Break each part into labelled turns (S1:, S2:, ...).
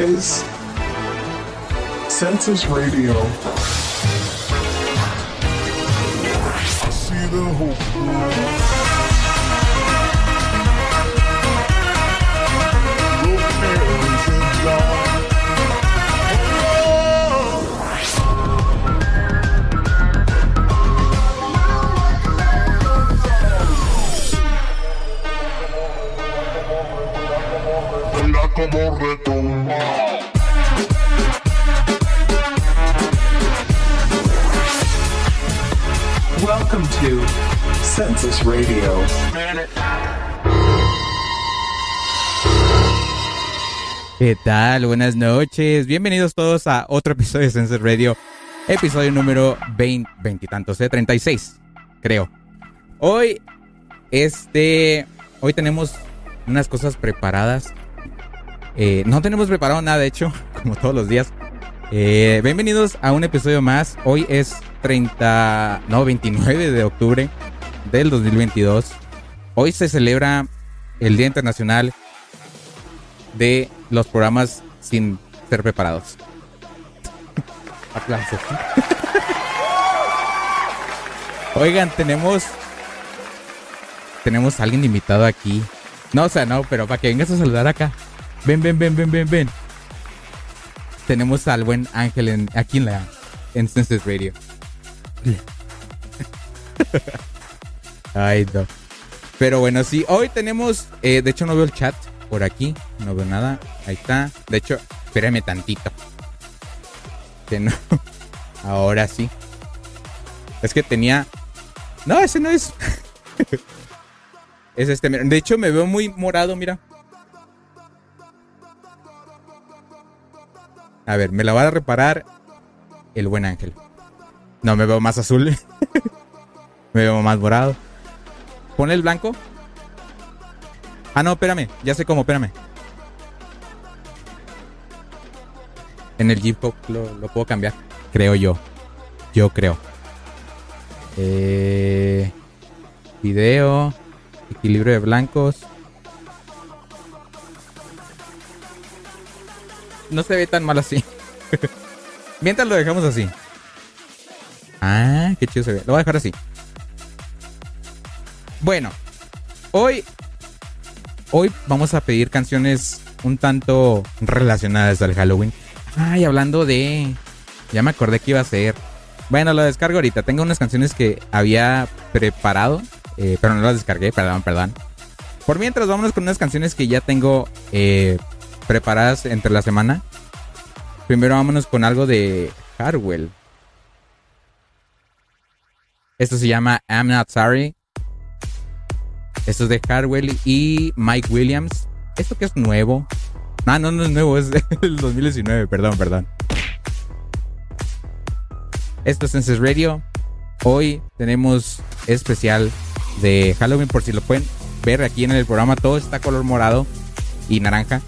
S1: is Census Radio.
S2: ¿Qué tal? Buenas noches. Bienvenidos todos a otro episodio de Census Radio. Episodio número 20, 20 y tantos, ¿eh? 36, creo. Hoy, este, hoy tenemos unas cosas preparadas eh, no tenemos preparado nada, de hecho, como todos los días. Eh, bienvenidos a un episodio más. Hoy es 30, no, 29 de octubre del 2022. Hoy se celebra el Día Internacional de los programas sin ser preparados. Aplausos. Oigan, tenemos tenemos a alguien invitado aquí. No, o sea, no, pero para que vengas a saludar acá. Ven, ven, ven, ven, ven, ven. Tenemos al buen Ángel en, aquí en la en Census Radio. Ay, no. Pero bueno, sí, hoy tenemos. Eh, de hecho, no veo el chat por aquí. No veo nada. Ahí está. De hecho, espérame tantito. Que no. Ahora sí. Es que tenía. No, ese no es. es este. De hecho, me veo muy morado, mira. A ver, me la va a reparar el buen ángel. No, me veo más azul. me veo más morado. Pon el blanco. Ah, no, espérame. Ya sé cómo, espérame. En el Jeep lo, lo puedo cambiar. Creo yo. Yo creo. Eh, video. Equilibrio de blancos. no se ve tan mal así. Mientras lo dejamos así. Ah, qué chido se ve. Lo voy a dejar así. Bueno, hoy, hoy vamos a pedir canciones un tanto relacionadas al Halloween. Ay, hablando de... Ya me acordé que iba a ser. Bueno, lo descargo ahorita. Tengo unas canciones que había preparado, eh, pero no las descargué, perdón, perdón. Por mientras, vámonos con unas canciones que ya tengo eh, preparadas entre la semana. Primero vámonos con algo de Hardwell. Esto se llama I'm Not Sorry. Esto es de Hardwell y Mike Williams. Esto que es nuevo. Ah, no, no es nuevo, es del 2019, perdón, perdón. Esto es Senses Radio. Hoy tenemos especial de Halloween, por si lo pueden ver aquí en el programa. Todo está color morado y naranja.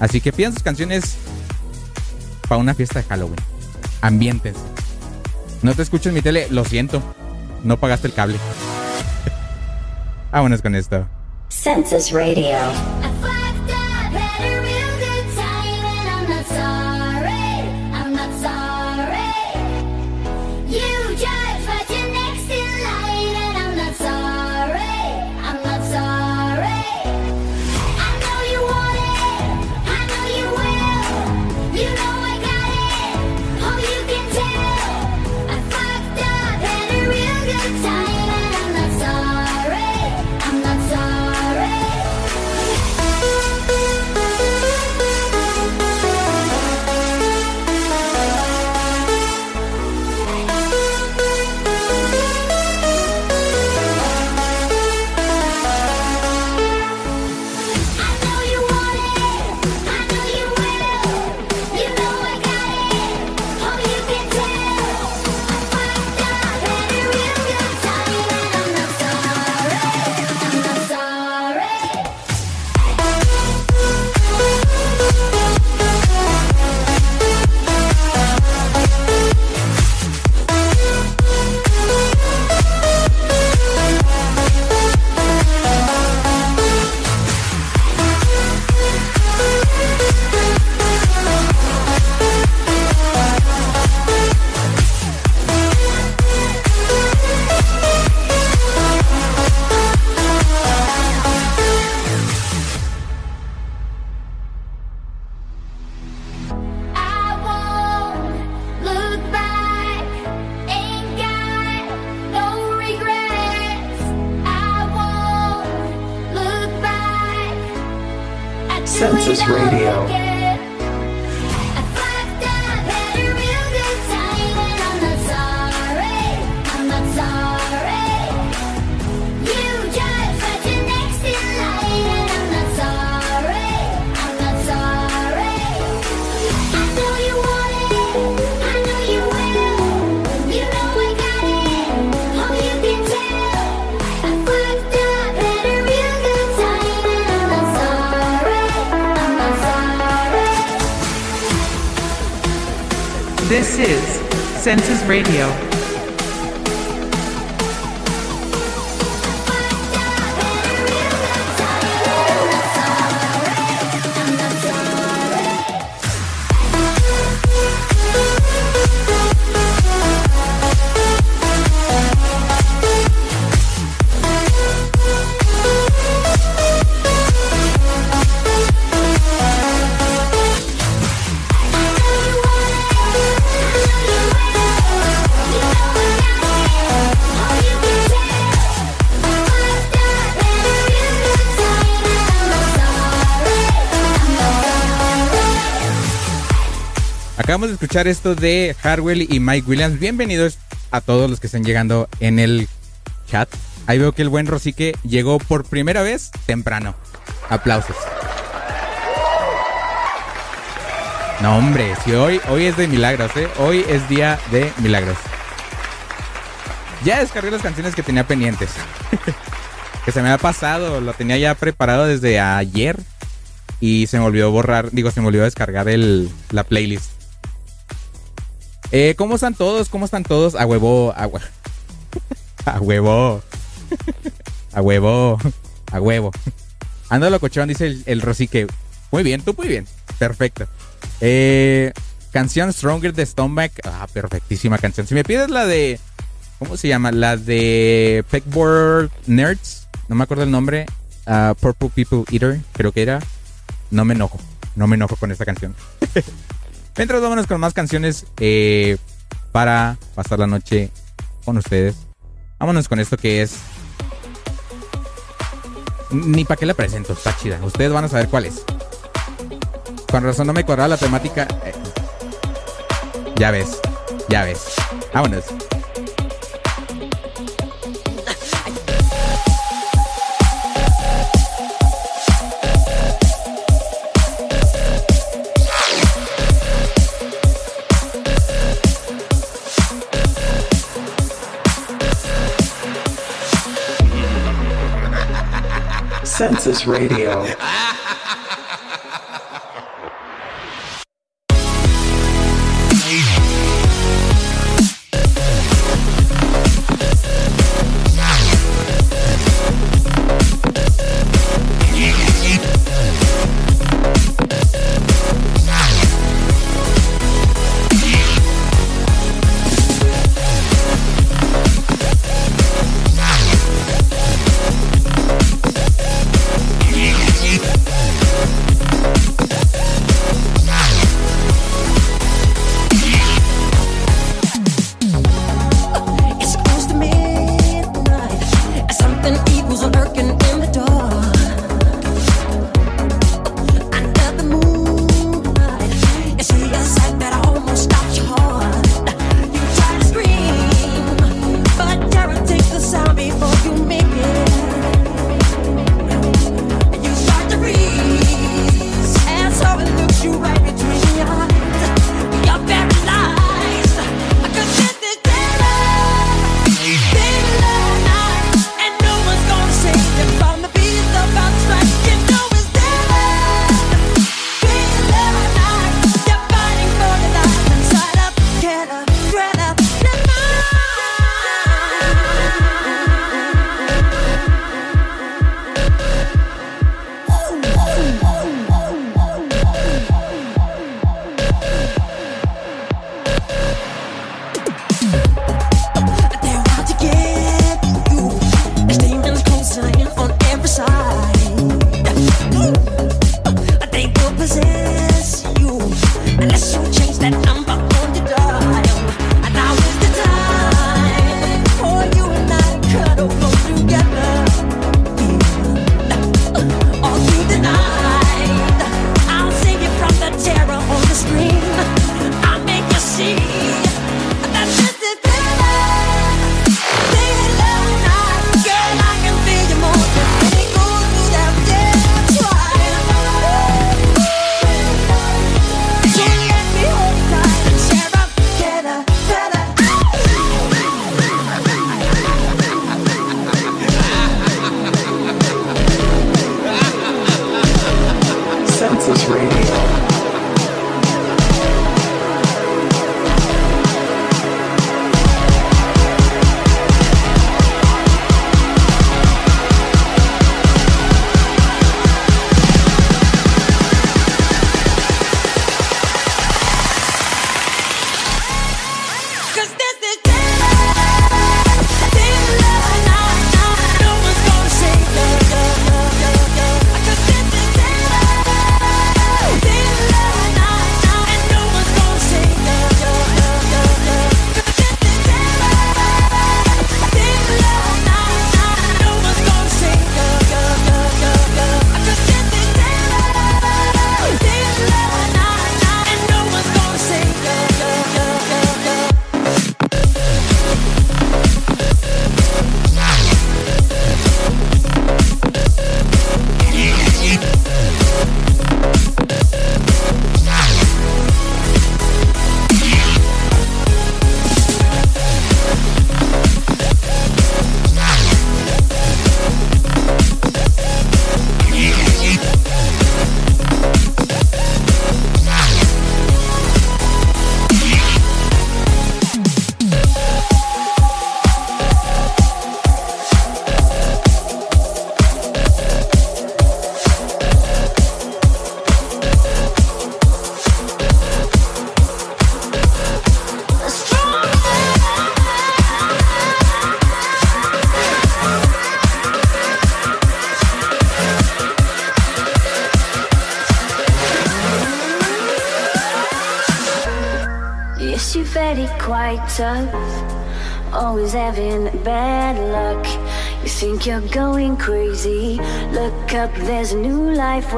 S2: Así que pidan sus canciones para una fiesta de Halloween. Ambientes. No te escucho en mi tele, lo siento. No pagaste el cable. Vámonos con esto.
S3: Census Radio.
S1: Census Radio.
S2: Acabamos de escuchar esto de Harwell y Mike Williams. Bienvenidos a todos los que están llegando en el chat. Ahí veo que el buen Rosique llegó por primera vez temprano. Aplausos. No, hombre, si hoy, hoy es de milagros, ¿eh? Hoy es día de milagros. Ya descargué las canciones que tenía pendientes. que se me ha pasado, lo tenía ya preparado desde ayer. Y se me olvidó borrar, digo, se me olvidó descargar el, la playlist. Eh, ¿Cómo están todos? ¿Cómo están todos? A huevo, a, hue- a huevo. A huevo. A huevo. Ando locochón, dice el, el Rosique. Muy bien, tú muy bien. Perfecto. Eh, canción Stronger de Stoneback. Ah, perfectísima canción. Si me pides la de. ¿Cómo se llama? La de Pegboard Nerds. No me acuerdo el nombre. Ah, Purple People Eater, creo que era. No me enojo. No me enojo con esta canción. Mientras vámonos con más canciones eh, para pasar la noche con ustedes. Vámonos con esto que es. Ni para qué la presento, está chida. Ustedes van a saber cuál es. Con razón no me cuadraba la temática. Eh, ya ves, ya ves. Vámonos.
S1: Census Radio.
S4: Ah,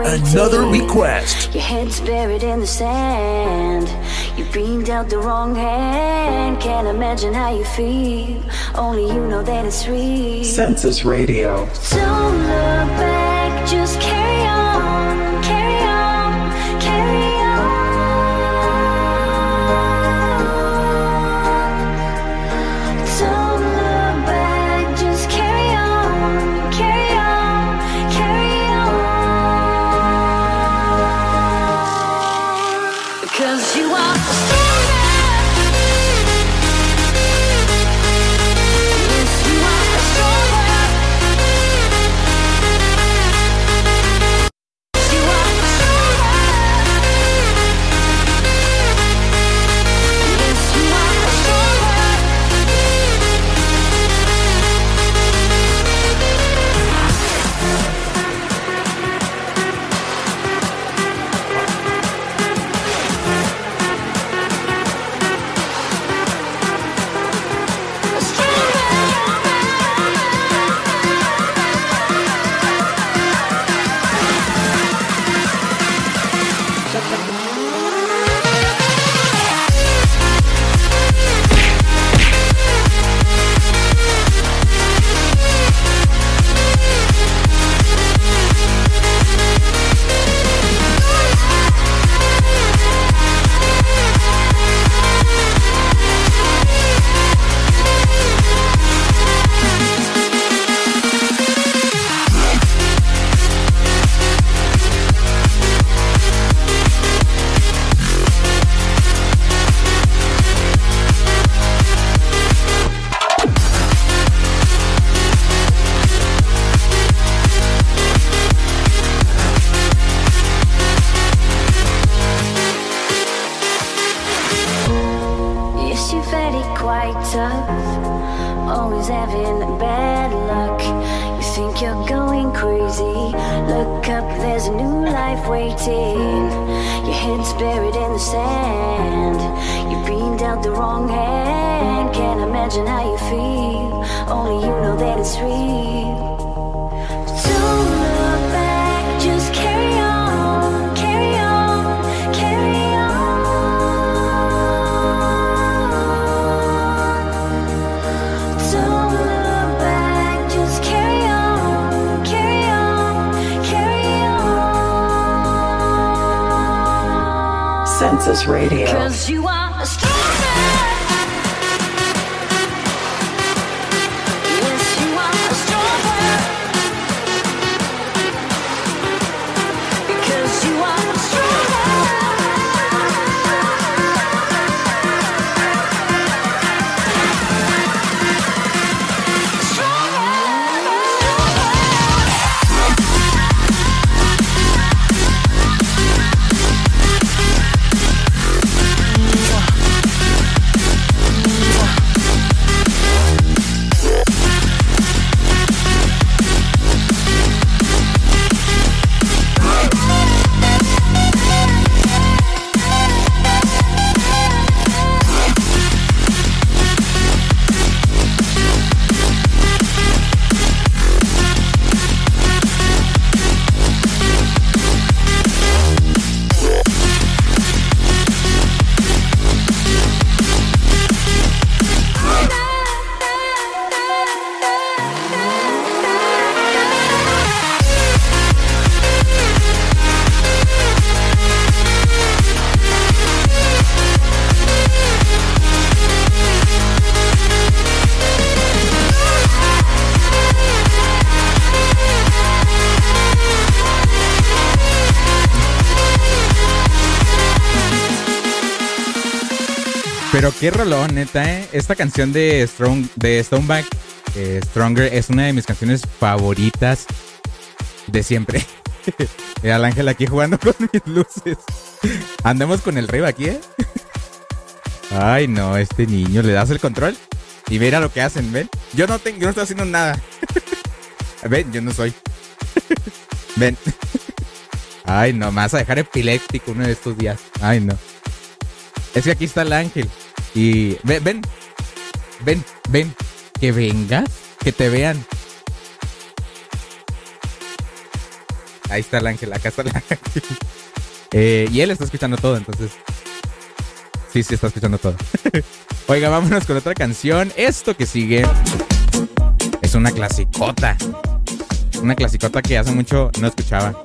S5: Another request.
S4: Your head's buried in the sand. You've been dealt the wrong hand. Can't imagine how you feel. Only you know that it's real.
S6: Census Radio.
S4: Don't look back, buried in the sand. You've been dealt the wrong hand. Can't imagine how you feel. Only you know that it's real. On.
S6: Census Radio.
S2: Qué rolón, neta, ¿eh? Esta canción de, Strong, de Stoneback, eh, Stronger, es una de mis canciones favoritas de siempre. Al ángel aquí jugando con mis luces. Andamos con el rey aquí, ¿eh? Ay, no, este niño, le das el control y mira lo que hacen, ¿ven? Yo no tengo, yo no estoy haciendo nada. ven, yo no soy. ven. Ay, no, me vas a dejar epiléptico uno de estos días. Ay, no. Es que aquí está el ángel. Y ven, ven, ven, ven, que vengas, que te vean. Ahí está el ángel, acá está el ángel. Eh, y él está escuchando todo, entonces. Sí, sí, está escuchando todo. Oiga, vámonos con otra canción. Esto que sigue es una clasicota. Una clasicota que hace mucho no escuchaba.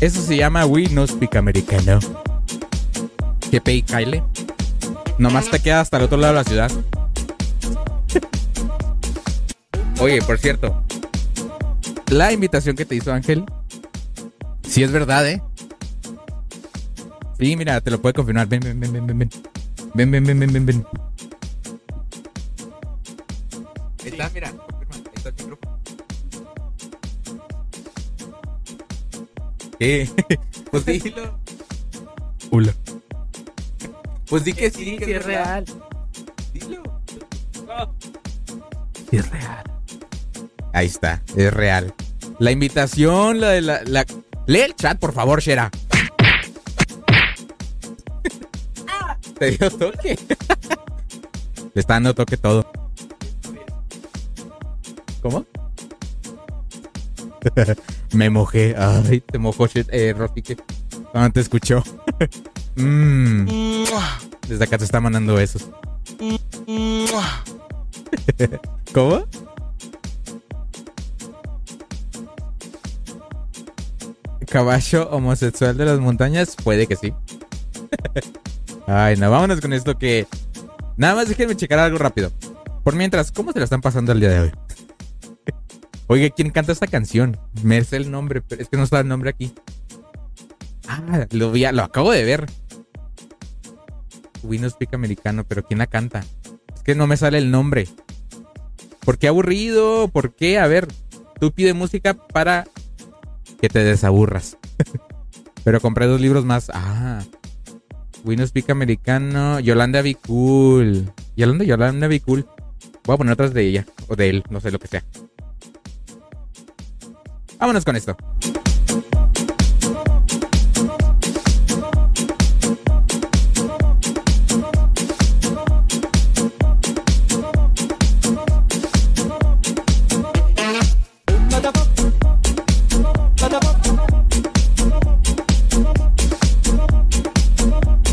S2: Eso se llama We No Speak Americano. Que y Kyle. Nomás te queda hasta el otro lado de la ciudad. Oye, por cierto. La invitación que te hizo Ángel. Sí es verdad, ¿eh? Sí, mira, te lo puede confirmar. Ven, ven, ven, ven, ven, ven. Ven, ven, ven, ven, ven. Ahí está, mira. Confirma. Ahí está el micrófono. ¿Qué? Pues dilo. Hola. Pues di que sí, que es real. Dilo. Sí es real. Ahí está, es real. La invitación, la de la, la... Lee el chat, por favor, Shera. Te dio toque. Le está dando toque todo. ¿Cómo? Me mojé. Ay, te mojó. Eh, Rosy, que te escuchó. Mm. Desde acá te está mandando besos. ¿Cómo? Caballo homosexual de las montañas, puede que sí. Ay, no, vámonos con esto que. Nada más déjenme checar algo rápido. Por mientras, ¿cómo se la están pasando el día de hoy? Oye, ¿quién canta esta canción? Me sé el nombre, pero es que no está el nombre aquí. Ah, lo, vi, lo acabo de ver. We no speak americano, pero ¿quién la canta? Es que no me sale el nombre. ¿Por qué aburrido? ¿Por qué? A ver, tú pide música para que te desaburras. pero compré dos libros más. Ah. We no speak americano. Yolanda Be. Yolanda, Yolanda Be. Voy a poner otras de ella. O de él, no sé lo que sea. Vámonos con esto.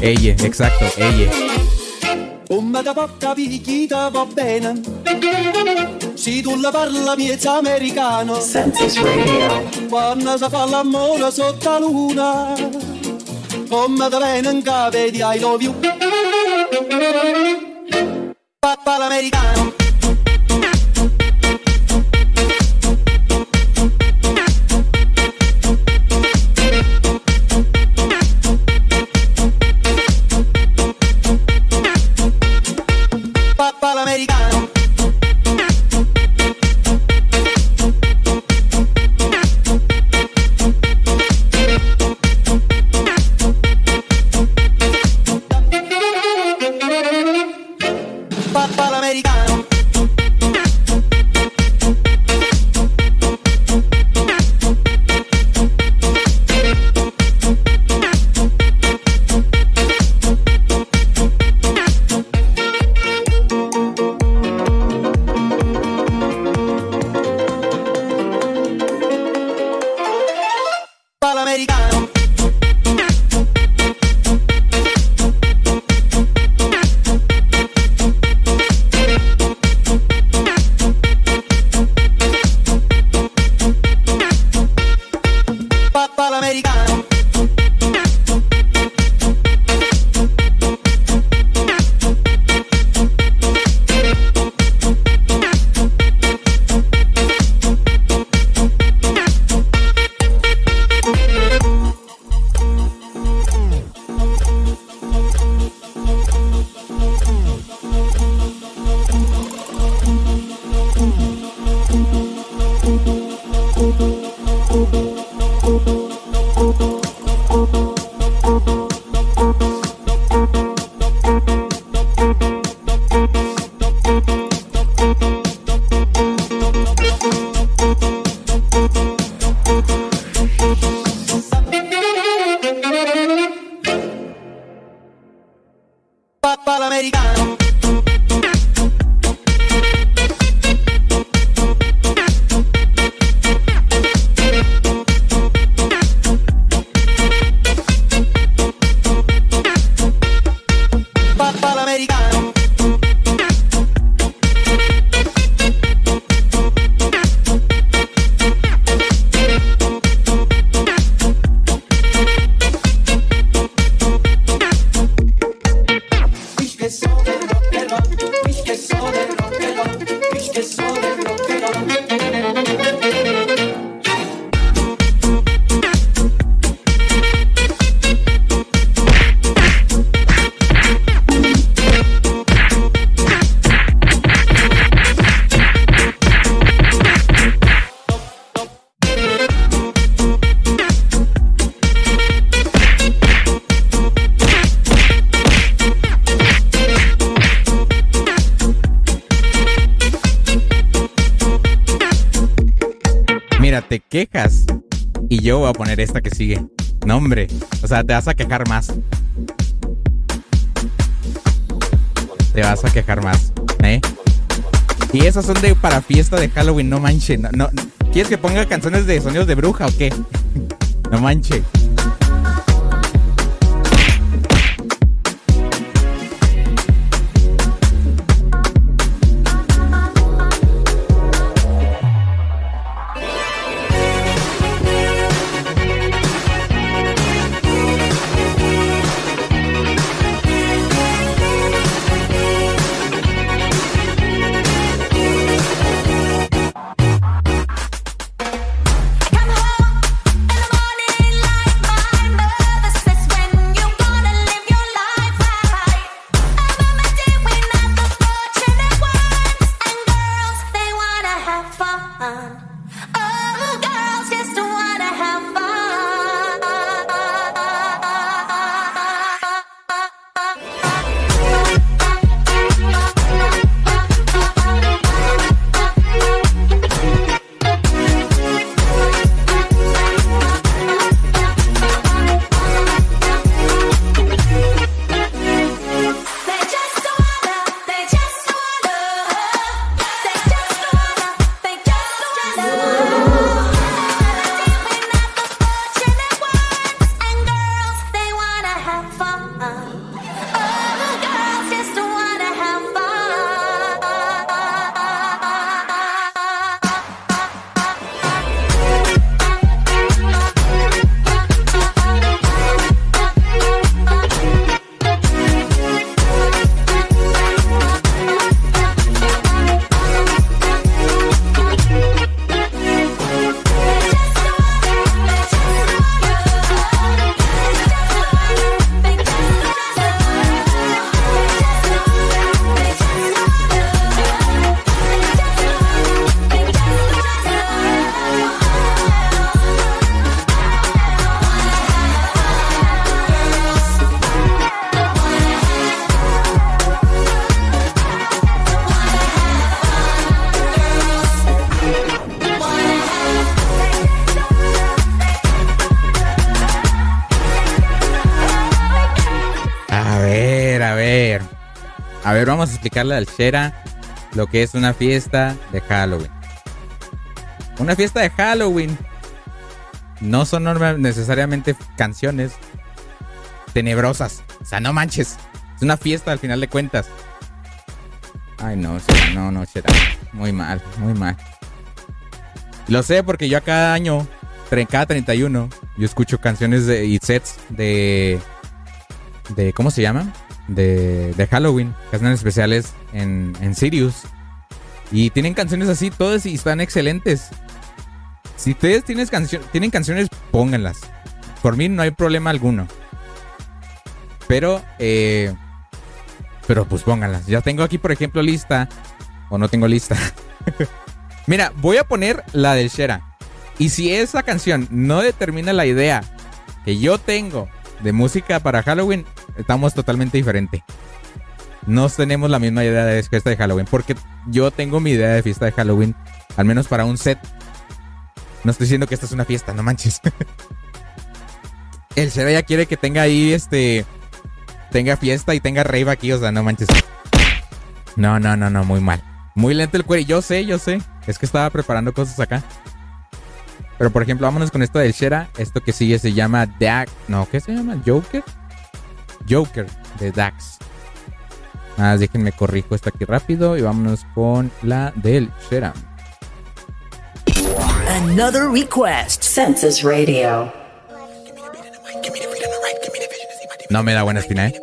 S2: Ella, exacto, ella.
S7: Come da porca picchita va bene Se tu la parla miezza americano
S1: Census Radio.
S7: Quando si fa l'amore sotto la luna Come da bene capo di I love you Papà l'americano
S2: sea, te vas a quejar más. Te vas a quejar más, ¿eh? Y esas son de para fiesta de Halloween, no manche. No, ¿Quieres que ponga canciones de sonidos de bruja o qué? No manche. Explicarle al Shera lo que es una fiesta de Halloween. Una fiesta de Halloween no son necesariamente canciones tenebrosas. O sea, no manches. Es una fiesta al final de cuentas. Ay, no, no, no, Shera. Muy mal, muy mal. Lo sé porque yo a cada año, cada 31, yo escucho canciones de, y sets de de ¿cómo se llama? De, de Halloween, hacen especiales en, en Sirius. Y tienen canciones así, todas y están excelentes. Si ustedes tienen, cancio- tienen canciones, pónganlas. Por mí no hay problema alguno. Pero, eh, pero pues pónganlas. Ya tengo aquí, por ejemplo, lista. O no tengo lista. Mira, voy a poner la del Shera. Y si esa canción no determina la idea que yo tengo de música para Halloween, estamos totalmente diferente. No tenemos la misma idea de fiesta de Halloween, porque yo tengo mi idea de fiesta de Halloween, al menos para un set. No estoy diciendo que esta es una fiesta, no manches. El Shera ya quiere que tenga ahí este. Tenga fiesta y tenga rave aquí, o sea, no manches. No, no, no, no, muy mal. Muy lento el cuero. Yo sé, yo sé. Es que estaba preparando cosas acá. Pero por ejemplo, vámonos con esto del Shera. Esto que sigue se llama Dax. No, ¿qué se llama? Joker. Joker de Dax. Más déjenme corrijo esto aquí rápido y vámonos con la del Shera.
S5: Another request.
S1: Census Radio.
S2: No me da buena espina, ¿eh?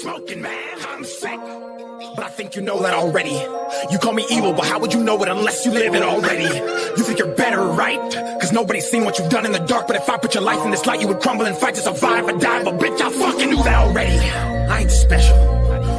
S8: smoking, man. I'm think you know that already. You call me evil, but how would you know it unless you live it already? You think you're better, right? Cause nobody's seen what you've done in the dark. But if I put your life in this light, you would crumble and fight to survive or die. But bitch, I fucking knew that already. I ain't special.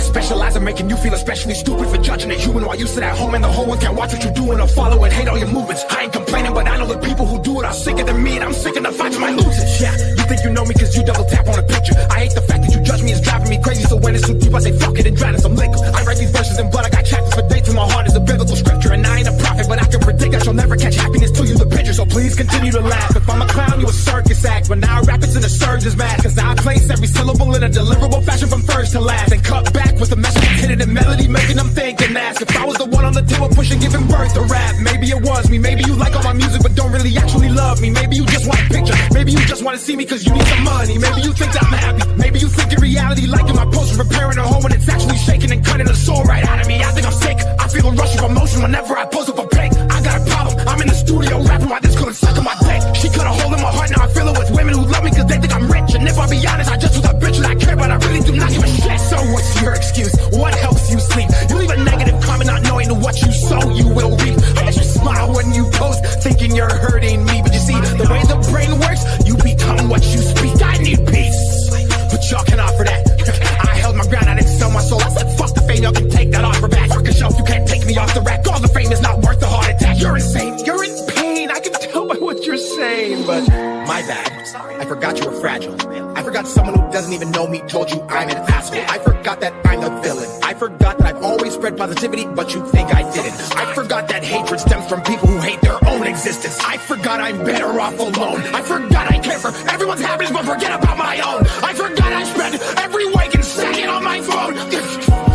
S8: I specialize in making you feel especially stupid for judging a human while you sit at home and the whole world can watch what you do and follow and hate all your movements. I ain't complaining, but I know the people who do it are sicker than me, and I'm sick of the fights my losers. Yeah, you think you know me cause you double tap on a picture. I hate the fact that you judge me is driving me crazy, so when it's too deep, I say fuck it and drown in some liquor. I write these verses in blood, I got chapters for dates, and my heart is a biblical scripture. And I ain't a prophet, but I can predict you'll never catch happiness till you the picture. So please continue to laugh. If I'm a clown, you a circus act. But now I rap it's in a surge's mask. Cause I place every syllable in a deliverable fashion from first to last. And cut back with a message hidden in melody, making them think and ask. If I was the one on the table pushing, giving birth to rap, maybe it was me. Maybe you like all my music, but don't really actually love me. Maybe you just want a picture. Maybe you just want to see me cause you need some money. Maybe you think I'm happy. Maybe you think in reality, liking my post repairing a home when it's actually shaking and cutting the soul right out of me. I think I'm sick. I feel a rush of emotion whenever I post up a pic. I got a problem. I'm in the studio rapping while this couldn't suck on my dick. She cut a hole in my heart, now I fill it with women who love me cause they think I'm rich. And if I'll be honest, I just was a bitch that I care, but I really do not give a shit. So what's your excuse? What helps you sleep? You leave a negative comment not knowing what you sow, you will reap. I bet you smile when you post, thinking you're hurting me. But you see, the way the brain works, you become what you speak. I need peace, but y'all can offer that. I held my ground, the y'all can take that offer back. Fuck a shelf, you can't take me off the rack. All the fame is not worth the heart attack. You're insane, you're in pain. I can tell by what you're saying, but my bad. I forgot you were fragile. I forgot someone who doesn't even know me told you I'm an asshole. I forgot that I'm the villain. I forgot that I've always spread positivity, but you think I didn't. I forgot that hatred stems from people who hate their own existence. I forgot I'm better off alone. I forgot I care for everyone's happiness, but forget about my own. I forgot I spend every waking second on my phone.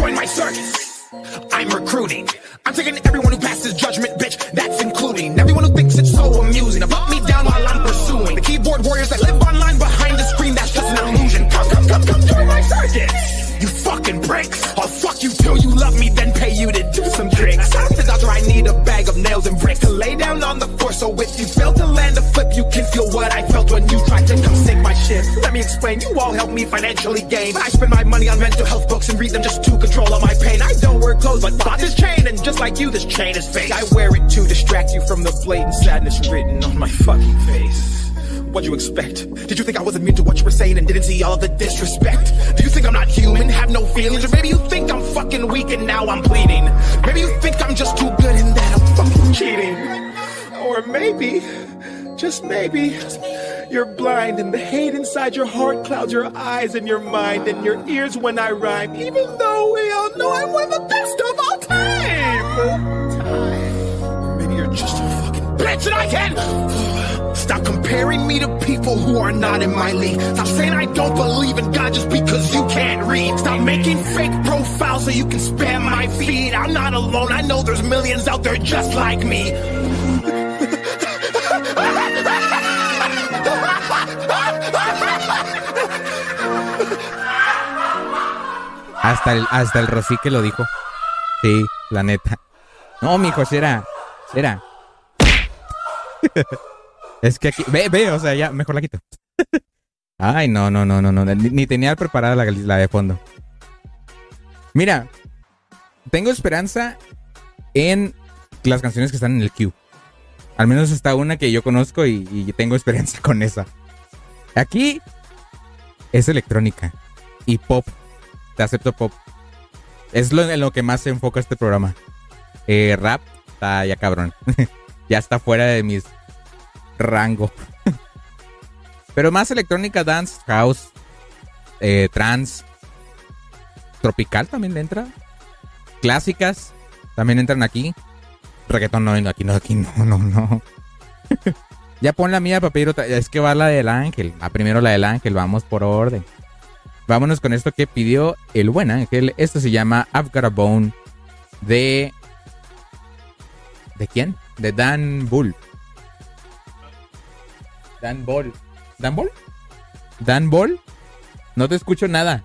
S8: Join my circus. I'm recruiting. I'm taking everyone who passes judgment, bitch. That's including everyone who thinks it's so amusing put me down while I'm pursuing the keyboard warriors that live online behind the screen. That's just an illusion. Come, come, come, come join my circus. You fucking bricks. I'll fuck you till you love me, then pay you to do some tricks. The doctor. I need a bag of nails and bricks to lay down on the floor. So if you fail to land a flip, you can feel what I felt when you tried to come sink my ship. Let me explain. You all help me financially gain. I spend my money on mental health books and read them just to control all my pain. I don't wear clothes, but bought this chain, and just like you, this chain is fake. I wear it to distract you from the blatant sadness written on my fucking face. What'd you expect? Did you think I wasn't immune to what you were saying and didn't see all the disrespect? Do you think I'm not human, have no feelings? Or maybe you think I'm fucking weak and now I'm pleading? Maybe you think I'm just too good and that I'm fucking cheating? Or maybe, just maybe, you're blind and the hate inside your heart clouds your eyes and your mind and your ears when I rhyme, even though we all know I'm one of the best of all time. Maybe you're just a fucking bitch and I can stop comparing me to people who are not in my league. Stop saying I don't believe in God just because you can't read. Stop making fake profiles so you can spam my feed. I'm not alone. I know there's millions out there just like me.
S2: Hasta el, hasta el Rosique lo dijo. Sí, la neta. No, mijo, será. Será. es que aquí. Ve, ve, o sea, ya, mejor la quito. Ay, no, no, no, no, no. Ni, tenía preparada la, la de fondo. Mira, tengo esperanza en las canciones que están en el queue. Al menos está una que yo conozco y, y tengo esperanza con esa. Aquí es electrónica y pop. Te acepto pop. Es lo, en lo que más se enfoca este programa. Eh, rap está ya cabrón. ya está fuera de mis rango. Pero más electrónica, dance, house, eh, trance, tropical también le entra. Clásicas también entran aquí. Reggaetón no, aquí no, aquí no, no, no. ya pon la mía, papiro. Es que va la del ángel. A primero la del ángel, vamos por orden. Vámonos con esto que pidió el buen ángel. Esto se llama I've Got a Bone de. ¿De quién? De Dan Bull. Dan Ball. ¿Dan Ball? ¿Dan Ball? No te escucho nada.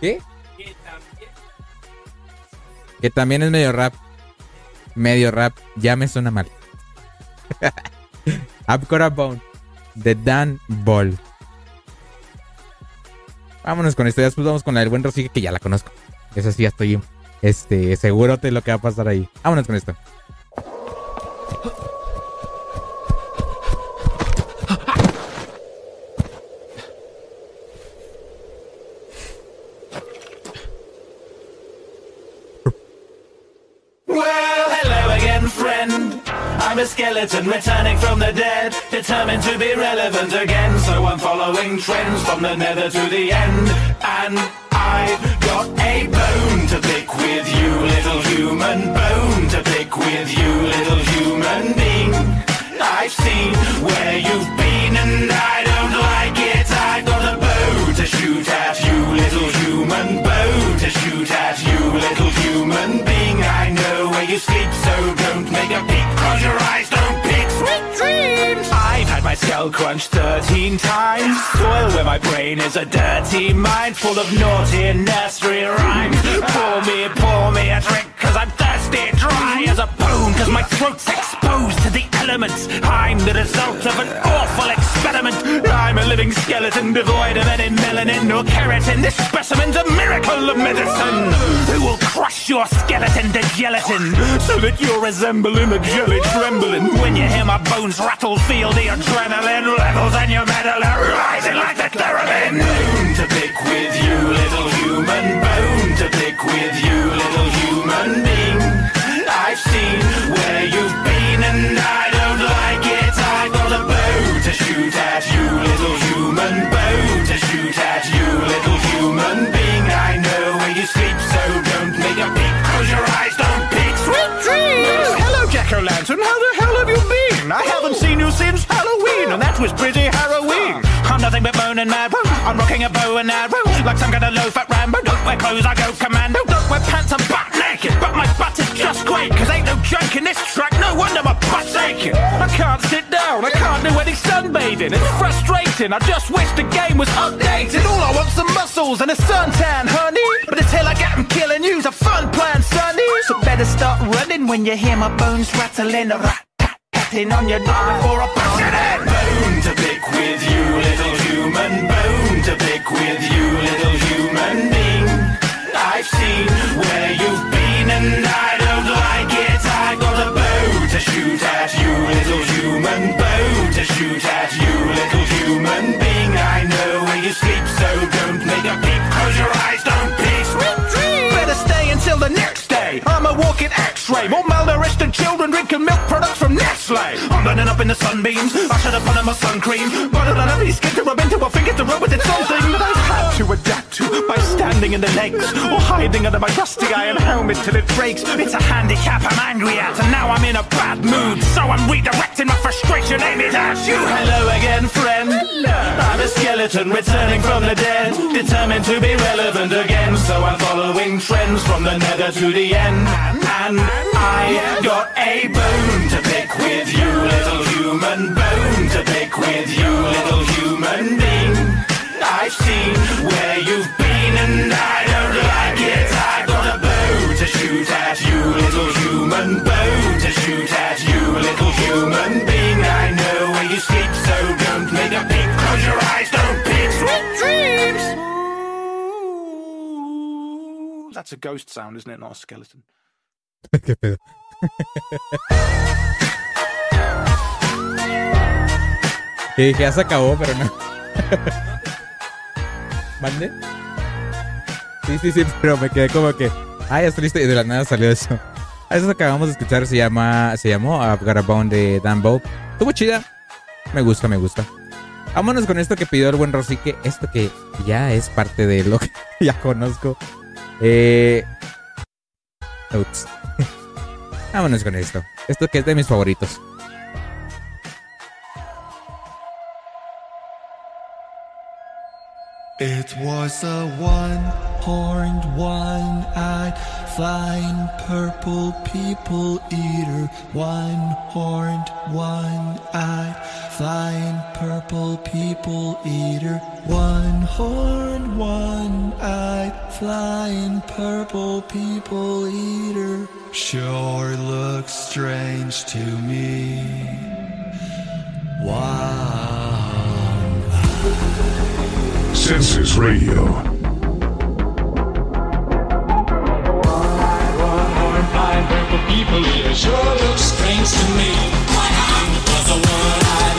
S2: ¿Qué? Que también es medio rap. Medio rap. Ya me suena mal. I've got a. De Dan Ball. Vámonos con esto. Ya después vamos con la del buen Rosique, que ya la conozco. Esa sí, ya estoy este, seguro de lo que va a pasar ahí. Vámonos con esto.
S9: I'm a skeleton returning from the dead, determined to be relevant again. So I'm following trends from the nether to the end. And I've got a bone to pick with you, little human. Bone to pick with you, little human being. I've seen where you've been and I you sleep, so don't make a peek. Close your eyes, don't peek. Sweet dreams. I've had my skull crunched 13 times. Soil where my brain is a dirty mind full of naughty nursery rhymes. Pour me, pour me a drink, cause I'm thirsty, dry as a bone, cause my throat's exposed to the elements. I'm the result of an awful experiment. I'm a living skeleton devoid of any melanin or keratin. This specimen's a miracle of medicine. Who will your skeleton to gelatin so that you're resembling a jelly trembling when you hear my bones rattle. Feel the adrenaline levels and your metal are rising like the theremin. Bone to pick with you, little human. Bone to pick with you, little human being. I've seen where you've been was pretty harrowing. I'm nothing but moaning mad. Woo. I'm rocking a bow and arrow like some kind of low-fat Rambo. Don't wear clothes, I go commando. Don't wear pants, I'm butt naked, but my butt is just great. Cause ain't no joke in this track. No wonder my butt's aching. I can't sit down. I can't do any sunbathing. It's frustrating. I just wish the game was updated. All I want's some muscles and a suntan, honey. But until I get 'em killing you's a fun plan, sonny. So better start running when you hear my bones rattling. Rat on your door before I push it in. Bone to pick with you, little human. Bone to pick with you, little human being. I've seen where you've been and I don't like it. I got a bow to shoot at you, little human. Bow to shoot at you, little human being. I know where you sleep, so don't make a peep. Close your eyes, don't peek. Sweet dreams. Better stay until the next day. I'm a walking X-ray. More malnourished than children drinking milk products from I'm burning up in the sunbeams. I should have put on my sun cream. But I don't skin to rub into. I think it's a rub, with it's something that I've had to adapt to by standing in the legs or hiding under my rusty iron helmet till it breaks. It's a handicap I'm angry at, and now I'm in a bad mood. So I'm redirecting my frustration, aim it at you. Hello again, friend. I'm a skeleton returning from the dead, determined to be relevant again. So I'm following trends from the nether to the end. And I got a bone to pick with you, little human. Bone to pick with you, little human being. I've seen where you've been and I don't like it. I got a bow to shoot at you, little human. Bow to shoot at you, little human being. I know where you sleep, so don't make a peek. Close your eyes, don't peek. Sweet dreams. That's a ghost sound, isn't it? Not a skeleton.
S2: Y dije, ya se acabó, pero no. ¿Mande? Sí, sí, sí, pero me quedé como que. Ah, ya estoy listo. Y de la nada salió eso. Eso acabamos de escuchar se llama. Se llamó I've Got a Bone de Dan Bow. Estuvo chida. Me gusta, me gusta. Vámonos con esto que pidió el buen Rosique. Esto que ya es parte de lo que ya conozco. Eh. Ups. Ah, Vámonos con esto. Esto que es de mis favoritos.
S10: It was a one-horned, one-eyed, flying purple people eater. One-horned, one-eyed, Flying purple people eater, one horned, one eyed, flying purple people eater, sure looks strange to me. Wow.
S1: Census Radio.
S11: people, it sure looks strange to me. Why not? was the
S2: one eyed.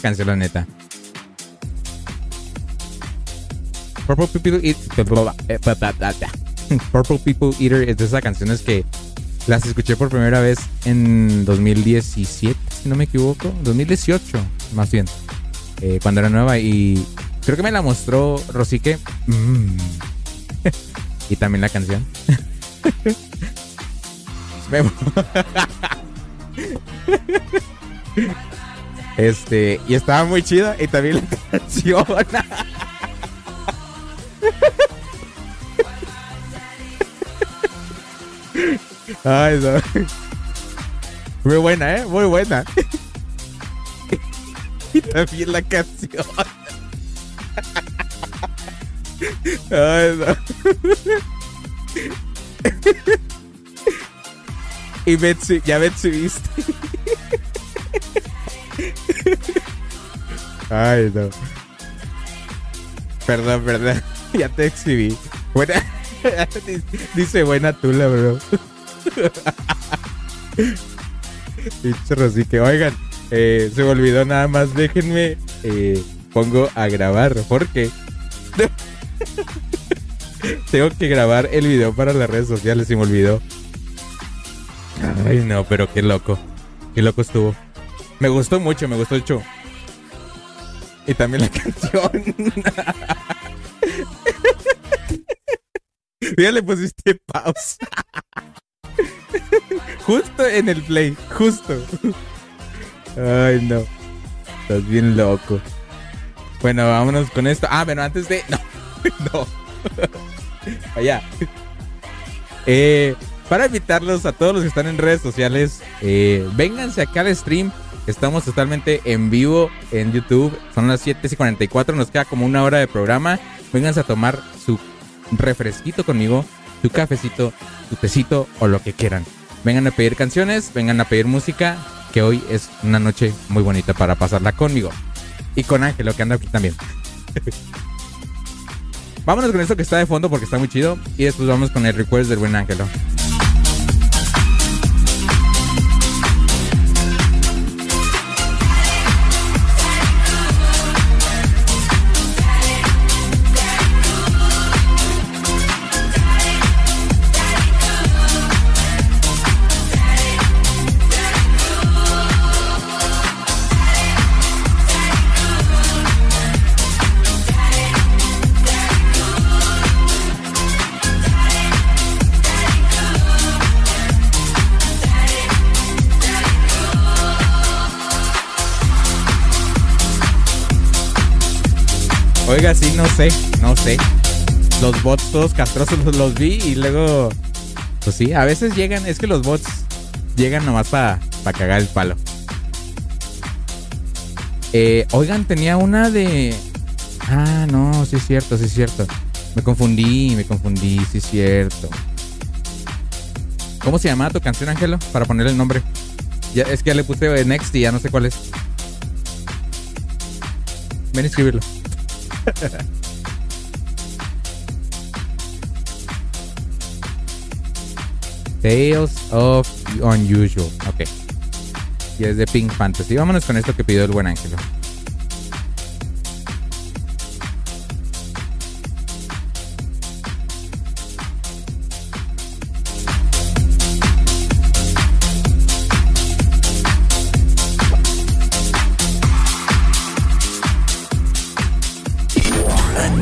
S2: canción, la neta. Purple People Eat. Eh, Purple People Eater es de esas canciones que las escuché por primera vez en 2017, si no me equivoco. 2018, más bien. Eh, cuando era nueva y creo que me la mostró Rosique. Mm. Y también la canción. Este, y estaba muy chida. Y también la canción. Muy buena, ¿eh? Muy buena. Y también la canción. Y me, ya me subiste. Ay, no. Perdón, perdón. Ya te exhibí. Buena. Dice buena tula, bro. así que, oigan, eh, se me olvidó nada más. Déjenme. Eh, pongo a grabar porque. Tengo que grabar el video para las redes sociales y me olvidó. Ay, no, pero qué loco. Qué loco estuvo. Me gustó mucho, me gustó mucho. Y también la canción. ya le pusiste pausa. justo en el play, justo. Ay, no. Estás bien loco. Bueno, vámonos con esto. Ah, bueno antes de. No, no. Allá. Eh, para invitarlos a todos los que están en redes sociales, eh, vénganse acá al stream Estamos totalmente en vivo en YouTube. Son las 7 y 44. Nos queda como una hora de programa. Vénganse a tomar su refresquito conmigo, su cafecito, su tecito o lo que quieran. Vengan a pedir canciones, vengan a pedir música, que hoy es una noche muy bonita para pasarla conmigo. Y con Ángelo, que anda aquí también. Vámonos con esto que está de fondo porque está muy chido. Y después vamos con el recuerdo del buen Ángelo. Oiga, sí, no sé, no sé. Los bots todos castrosos los vi y luego... Pues sí, a veces llegan, es que los bots llegan nomás para pa cagar el palo. Eh, oigan, tenía una de... Ah, no, sí es cierto, sí es cierto. Me confundí, me confundí, sí es cierto. ¿Cómo se llamaba tu canción, Ángelo? Para ponerle el nombre. Ya, es que ya le puse Next y ya no sé cuál es. Ven a escribirlo. Tales of Unusual. Ok. Y es de Pink Fantasy. Vámonos con esto que pidió el buen Ángelo.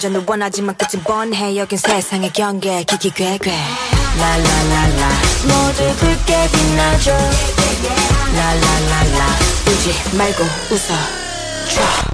S12: 완전을 원하지만 끝은 번해? 여긴 세상의 경계 기기괴괴. 라라라라. 모두 붉게 빛나줘. 라라라라. 울지 말고
S2: 웃어줘.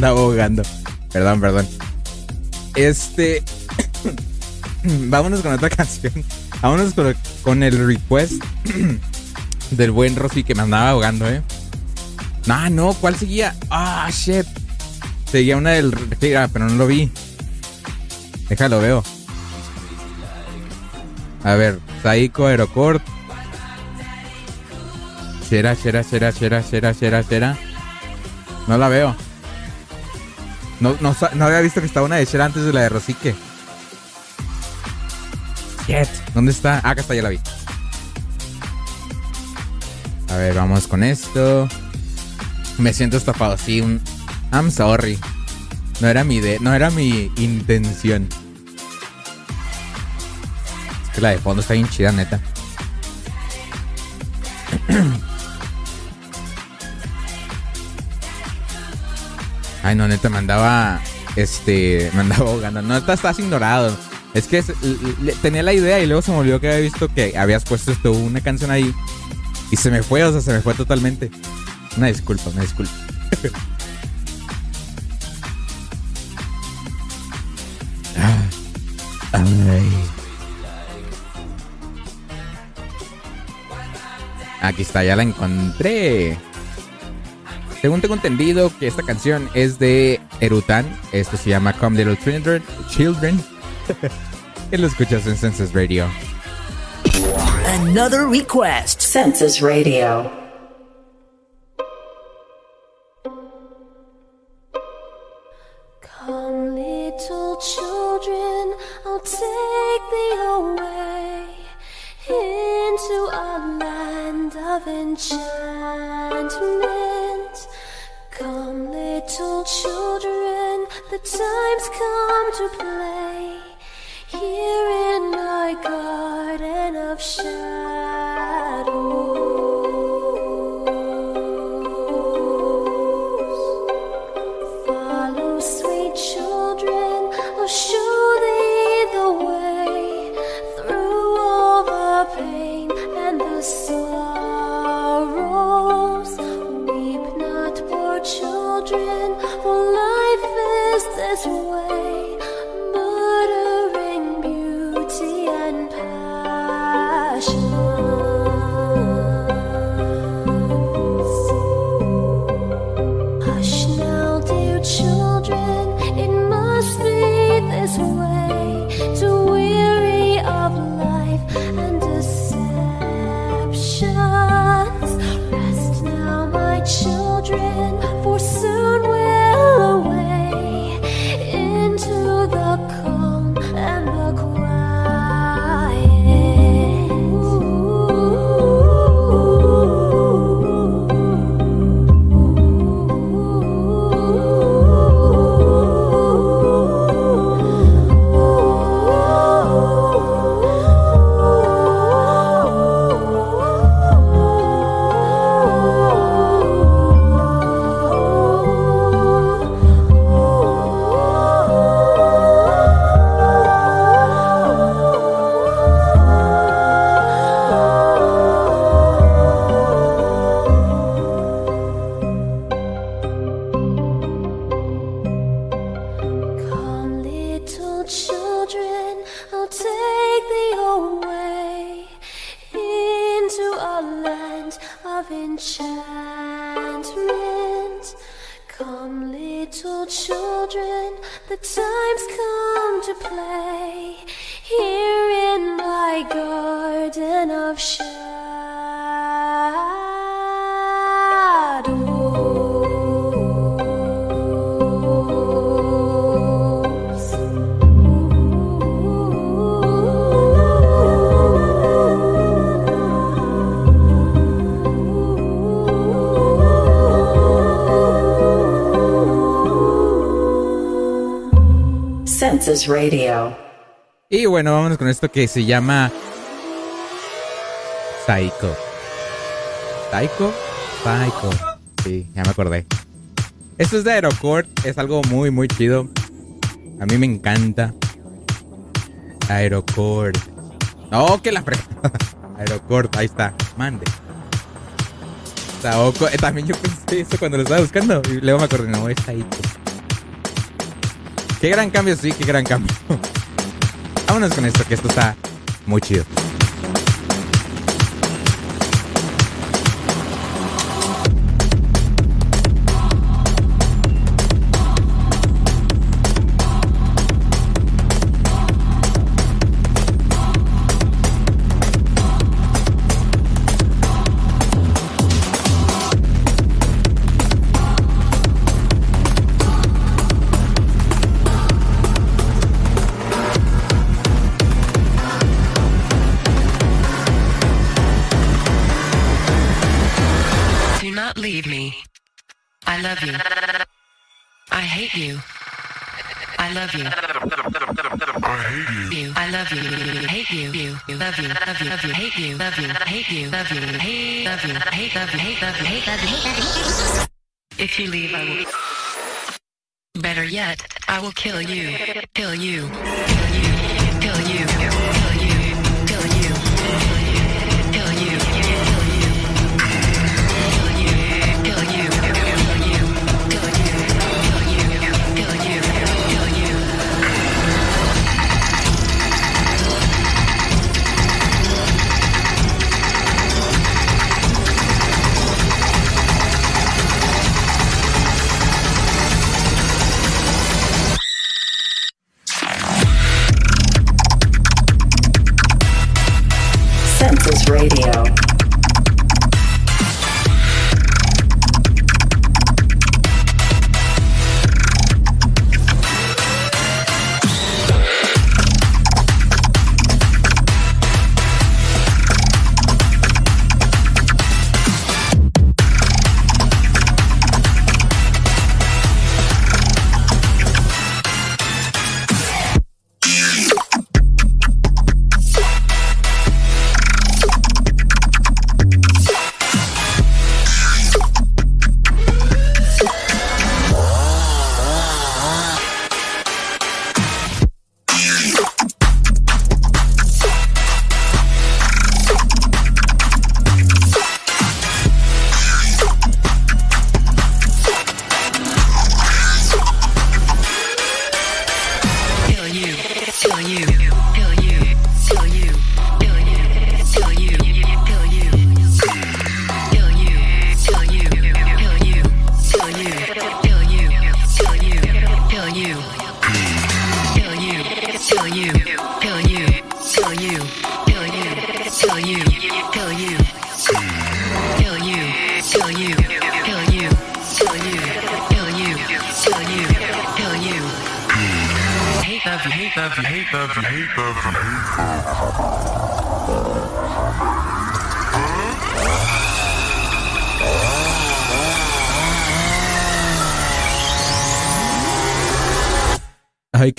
S2: Andaba ahogando. Perdón, perdón. Este. Vámonos con otra canción. Vámonos con, el request del buen Rosy que me andaba ahogando, eh. No, no, ¿cuál seguía? Ah, shit. Seguía una del. Pero no lo vi. Déjalo, veo. A ver, Saiko Aerocord. Será, será, será, será, será, será, será. No la veo. No, no, había visto que estaba una de Shera antes de la de Rosique. Shit. ¿Dónde está? Ah, acá está, ya la vi. A ver, vamos con esto. Me siento estafado, sí, un. I'm sorry. No era mi de, no era mi intención. Es que la de fondo está bien chida, neta. Ay, no, neta, me andaba. Este. Me andaba ahogando. No, estás, ignorado. Es que tenía la idea y luego se me olvidó que había visto que habías puesto esto, una canción ahí. Y se me fue, o sea, se me fue totalmente. Una disculpa, una disculpa. Ah. Aquí está, ya la encontré. Según tengo entendido que esta canción es de Erutan. Esto se llama Come Little Children. Children. que lo escuchas en Census Radio.
S1: Another request. Census Radio.
S13: Come, little children, I'll take thee away into a land of enchantment. Little children, the time's come to play here in my garden of shadows.
S2: Y bueno, vámonos con esto que se llama Psycho. Psycho, Psycho. Sí, ya me acordé. Esto es de Aerocord, es algo muy, muy chido. A mí me encanta. Aerocord. No, que la fre... Aerocorto, ahí está. Mande. Eh, también yo pensé eso cuando lo estaba buscando. Y luego me acordé, no, es Saito. Qué gran cambio, sí, qué gran cambio. Vámonos con esto, que esto está muy chido.
S14: Love you. Love you. Love you. Hate you. Love you. Hate you. Love you. Hate. Love you. Hate. Love you. Hate. Love you. Hate. Love you. Hate. Love you. If you leave, I will. Better yet, I will kill you. Kill you. Kill you. Kill you. Kill you.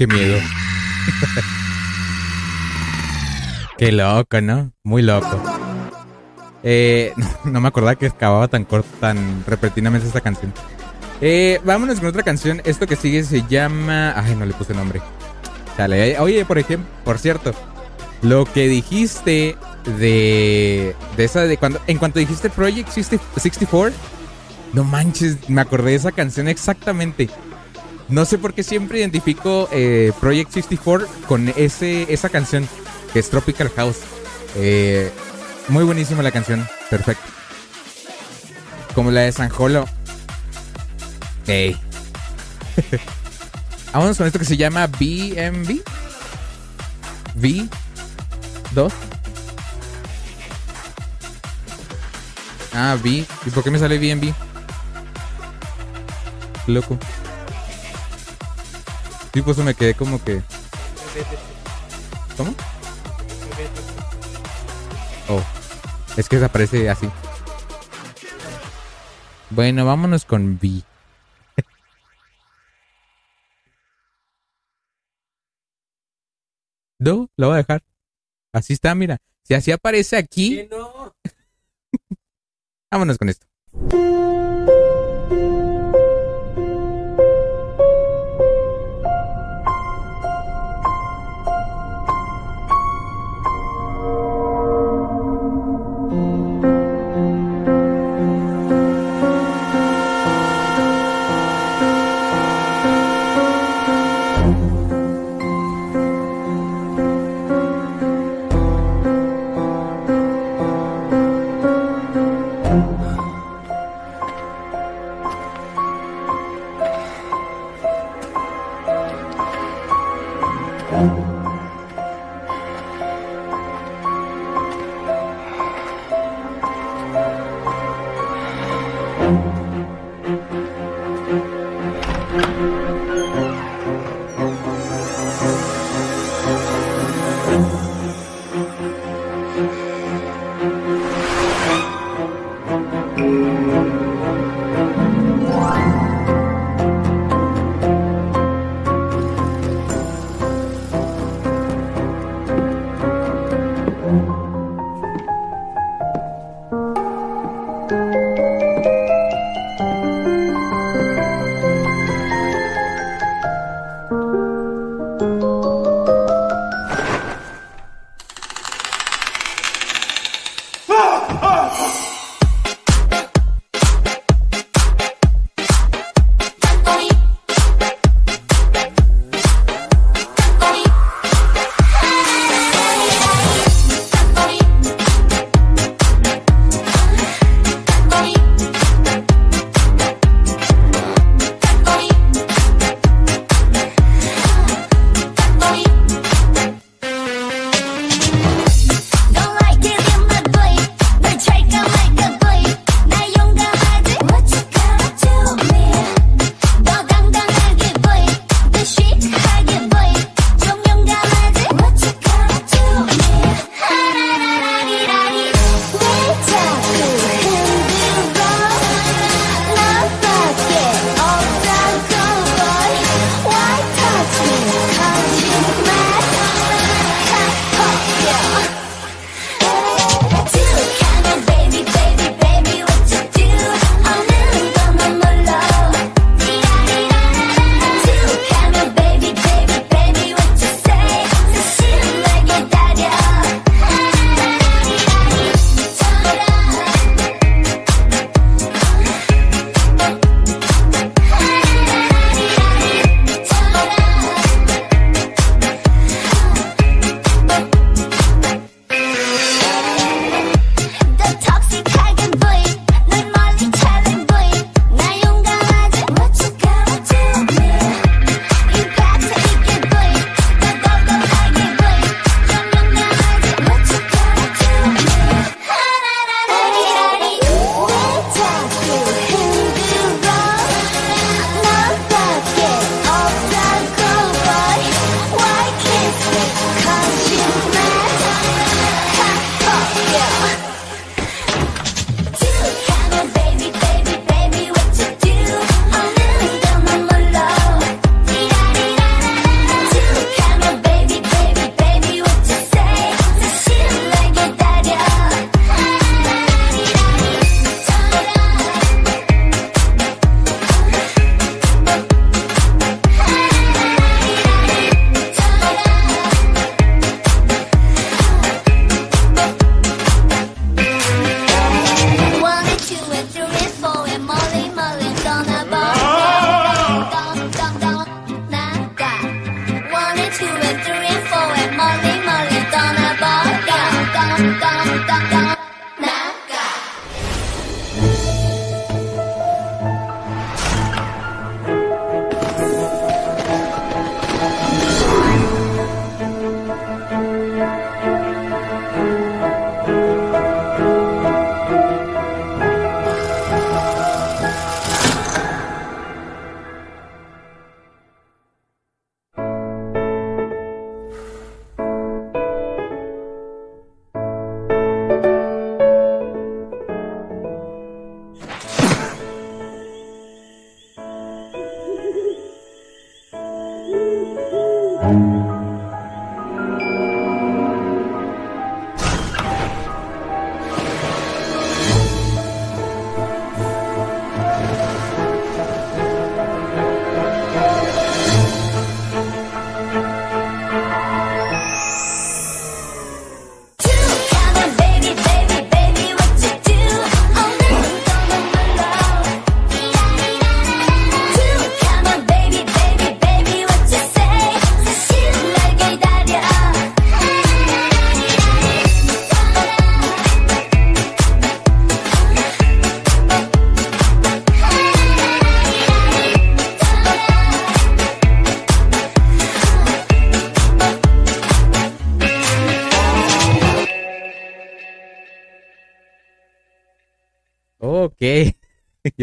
S2: Qué miedo. qué loco, ¿no? Muy loco. Eh, no, no me acordaba que acababa tan corto, tan repentinamente esta canción. Eh, vámonos con otra canción. Esto que sigue se llama. Ay, no le puse nombre. Dale. Oye, por ejemplo, por cierto, lo que dijiste de. De esa de cuando. En cuanto dijiste Project 60 64, no manches, me acordé de esa canción exactamente. No sé por qué siempre identifico eh, Project 64 con ese, esa canción que es Tropical House. Eh, muy buenísima la canción, perfecto. Como la de San Jolo. Ey. Vámonos con esto que se llama BMB. V2. Ah, B. ¿Y por qué me sale BMB? Loco. Sí, pues me quedé como que. ¿Cómo? Oh, es que desaparece así. Bueno, vámonos con B. No, lo voy a dejar. Así está, mira. Si así aparece aquí. vámonos con esto.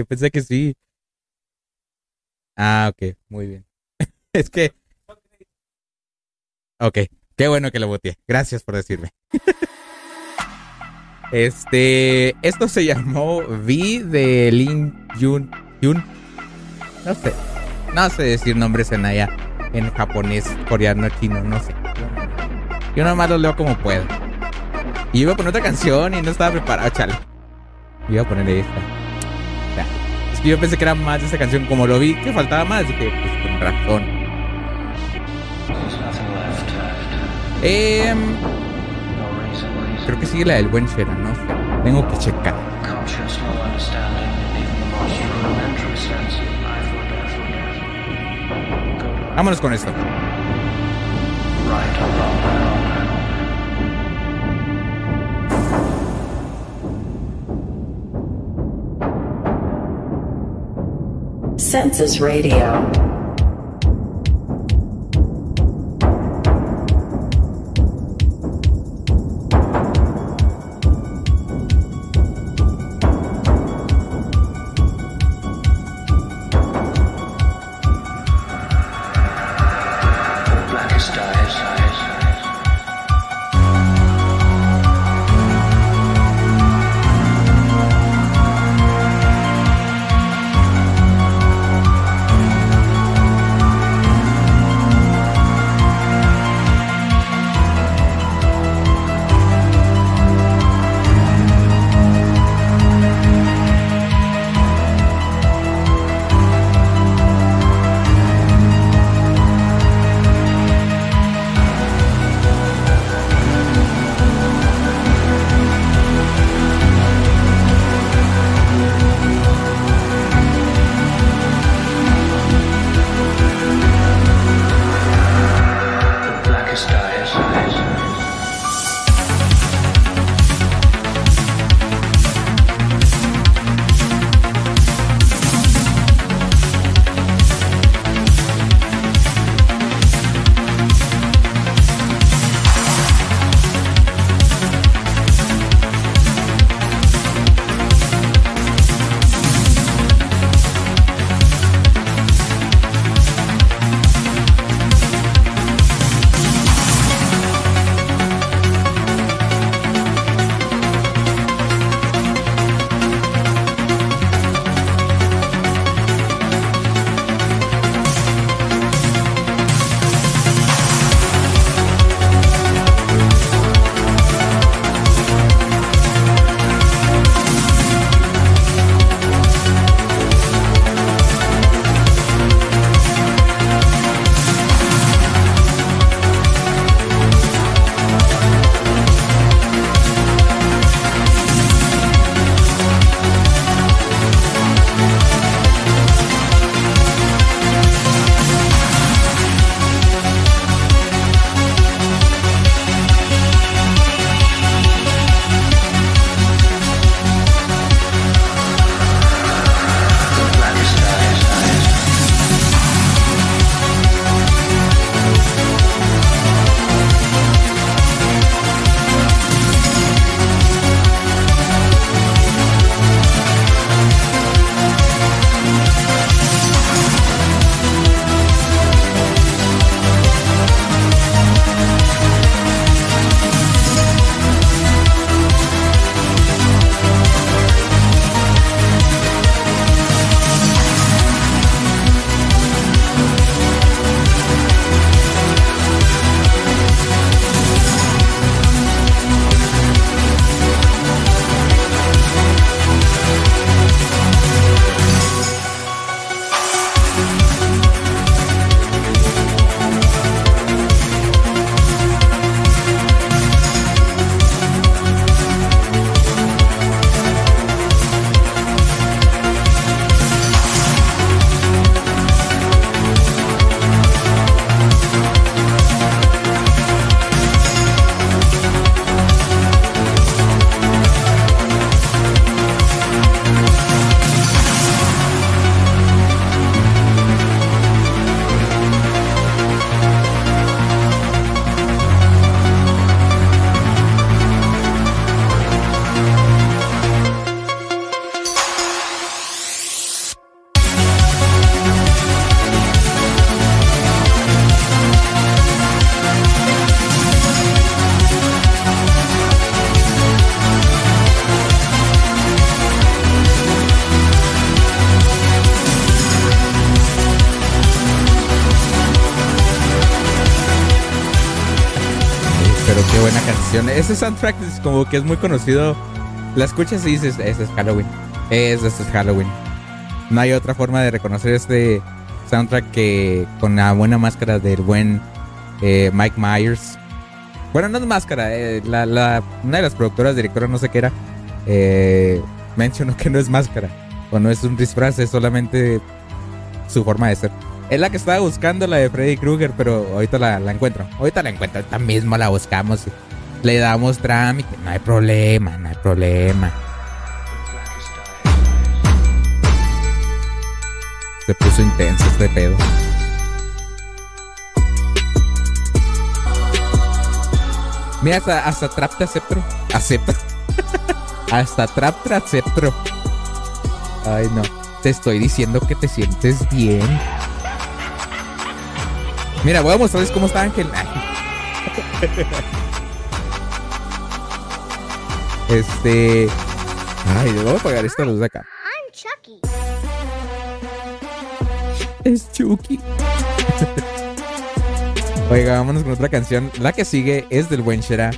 S2: Pensé que sí. Ah, ok. Muy bien. es que. Ok. Qué bueno que lo boteé. Gracias por decirme. este. Esto se llamó V de Lin Yun. Yun. No sé. No sé decir nombres en allá. En japonés, coreano, chino. No sé. Yo nomás lo leo como puedo. Y iba a poner otra canción y no estaba preparado, chale. Iba a poner esta. Yo pensé que era más de esta canción. Como lo vi que faltaba más, dije, pues con razón. Em, creo que sigue la del buen Shera, no. Tengo que checar. Vámonos con esto.
S1: Census Radio.
S2: Ese soundtrack es como que es muy conocido. La escuchas y dices, ese es Halloween. Ese es Halloween. No hay otra forma de reconocer este soundtrack que con la buena máscara del buen eh, Mike Myers. Bueno, no es máscara. eh, la, la- una de las productoras, directoras, no sé qué era, eh, mencionó que no es máscara. O no es un disfraz, es solamente su forma de ser. Es la que estaba buscando, la de Freddy Krueger, pero ahorita la, la encuentro. Ahorita la encuentro, ahorita mismo la buscamos. Le damos trámite. No hay problema, no hay problema. Se puso intenso este pedo. Mira, hasta, hasta Trap te acepto. Acepta. hasta Trap te acepto. Ay, no. Te estoy diciendo que te sientes bien. Mira, voy a mostrarles cómo está Ángel. Este. Ay, le voy a apagar esta luz de acá.
S15: I'm Chucky.
S2: Es Chucky. Oiga, vámonos con otra canción. La que sigue es del buen Shera.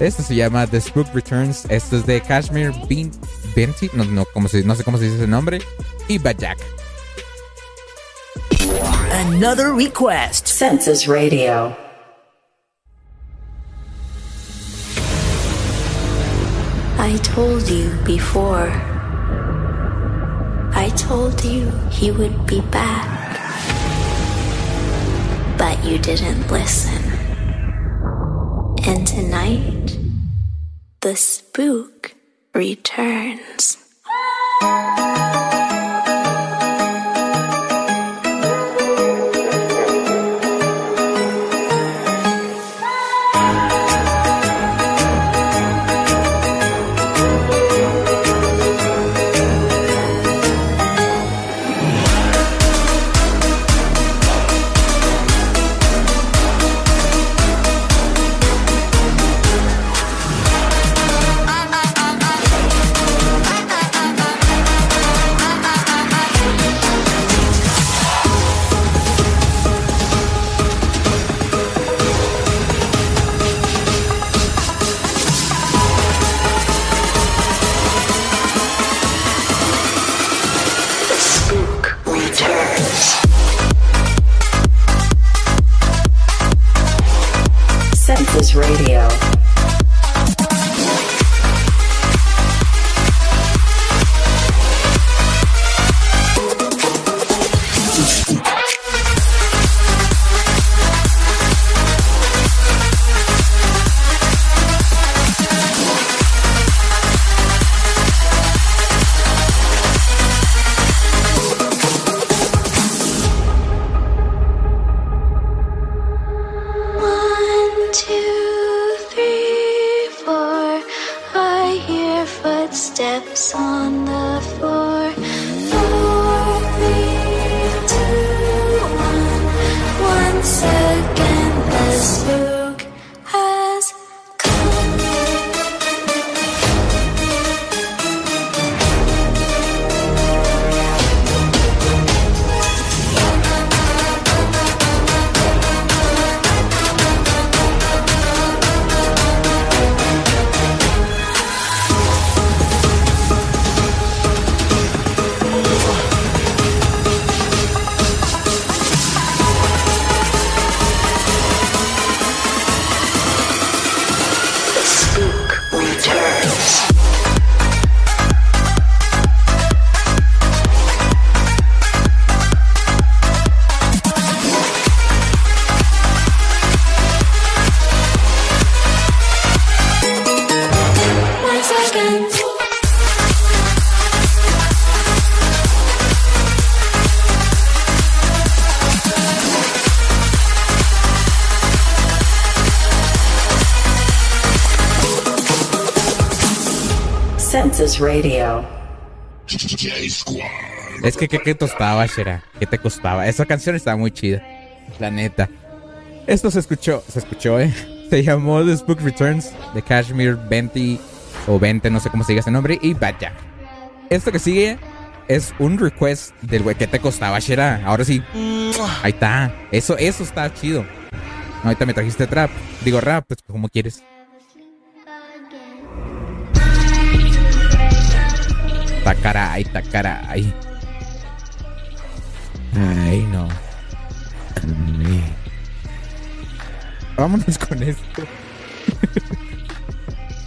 S2: Esto se llama The Spook Returns. Esto es de Kashmir Bean Benti. No, no, se- no sé cómo se dice ese nombre. Y Bajak.
S1: Another request. Census Radio.
S16: I told you before. I told you he would be back. But you didn't listen. And tonight, the spook returns.
S1: Radio. Radio.
S2: Es que, ¿qué, tostaba, Shera? ¿Qué te costaba? Esa canción estaba muy chida. La neta. Esto se escuchó, se escuchó, ¿eh? Se llamó The Spook Returns de Kashmir Venti o 20, no sé cómo se diga ese nombre, y Bad Jack. Esto que sigue es un request del güey que te costaba, Shera. Ahora sí. Ahí está. Eso, eso está chido. Ahorita me trajiste trap. Digo rap, pues como quieres. Tacaray, tacaray. Ay, no. Ay. Vámonos con esto.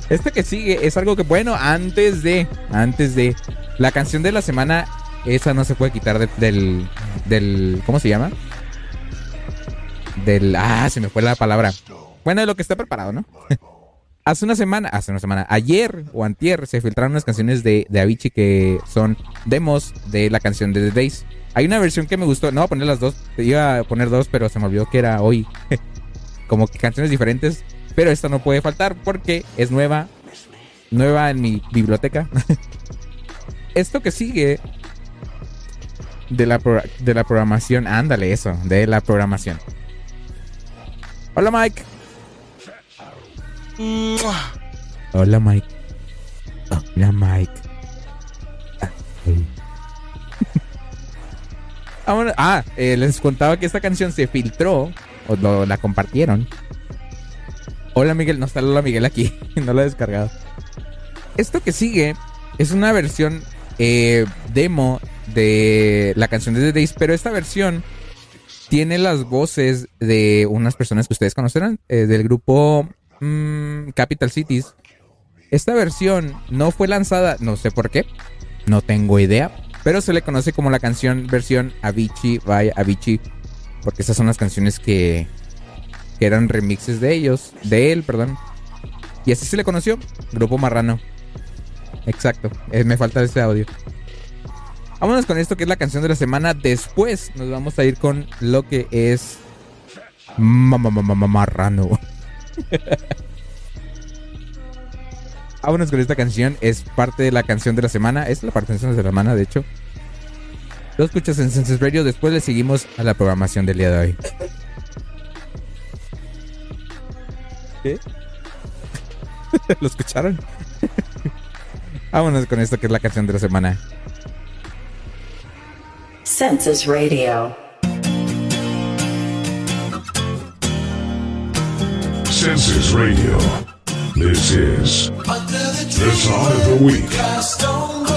S2: Este que sigue es algo que, bueno, antes de, antes de, la canción de la semana, esa no se puede quitar de- del, del, ¿cómo se llama? Del, ah, se me fue la palabra. Bueno, de lo que está preparado, ¿no? hace una semana, hace una semana, ayer o antier se filtraron unas canciones de, de Avicii que son demos de la canción de The Days. Hay una versión que me gustó, no voy a poner las dos, iba a poner dos, pero se me olvidó que era hoy. Como que canciones diferentes, pero esta no puede faltar porque es nueva, nueva en mi biblioteca. Esto que sigue de la, pro- de la programación, ándale eso, de la programación. Hola Mike. Hola Mike. Hola Mike. Vámonos- Ah, eh, les contaba que esta canción se filtró o lo- la compartieron. Hola Miguel, no está Hola Miguel aquí, no lo he descargado. Esto que sigue es una versión eh, demo de la canción de The Days, pero esta versión tiene las voces de unas personas que ustedes conocerán, eh, del grupo mm, Capital Cities. Esta versión no fue lanzada, no sé por qué, no tengo idea, pero se le conoce como la canción versión Avicii by Avicii, porque esas son las canciones que, que eran remixes de ellos, de él, perdón. Y así se le conoció, Grupo Marrano. Exacto, eh, me falta ese audio. Vámonos con esto que es la canción de la semana. Después nos vamos a ir con lo que es Ma- ma- ma- ma- ma- Marrano. Vámonos con esta canción. Es parte de la canción de la semana. Es la parte de la semana, de hecho. Lo escuchas en Senses Radio. Después le seguimos a la programación del día de hoy. ¿Qué? ¿Lo escucharon? Vámonos con esto que es la canción de la semana.
S6: Census Radio.
S10: Census Radio. This is the song of the week.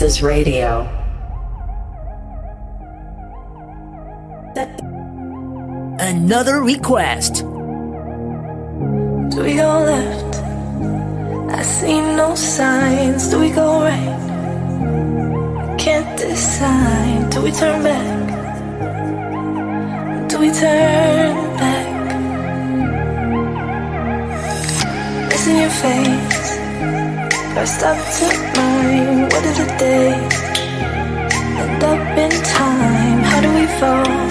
S6: Census Radio.
S5: Another request.
S1: Do we go left? I see no signs. Do we go right? Can't decide. Do we turn back? Do we turn back? It's in your face. First up to mine. What are the days? End up in time. How do we fall?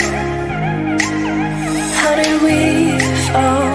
S1: How did we fall?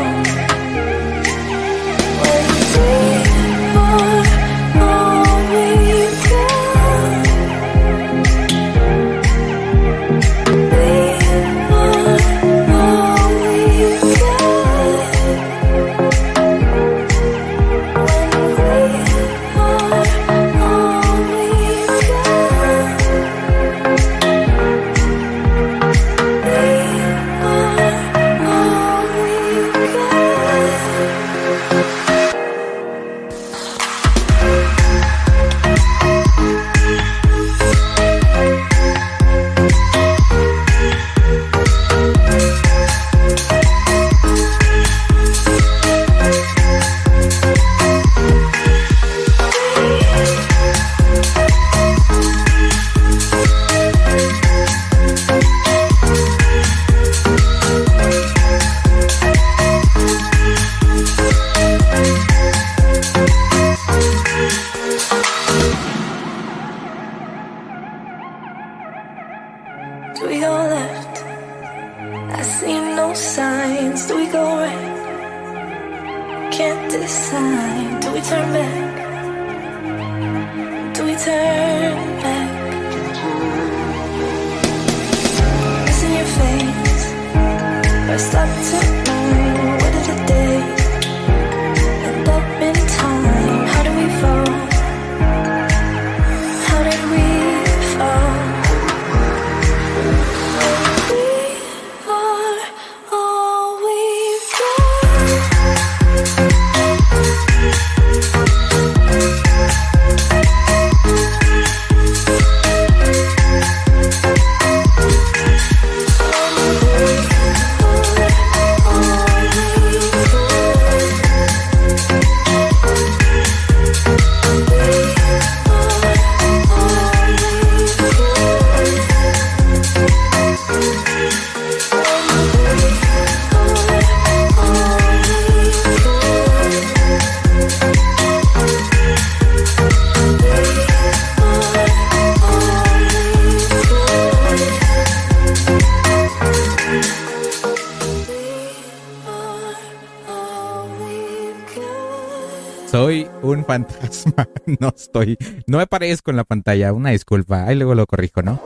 S2: Estoy. No me parezco en la pantalla. Una disculpa. Ahí luego lo corrijo, ¿no?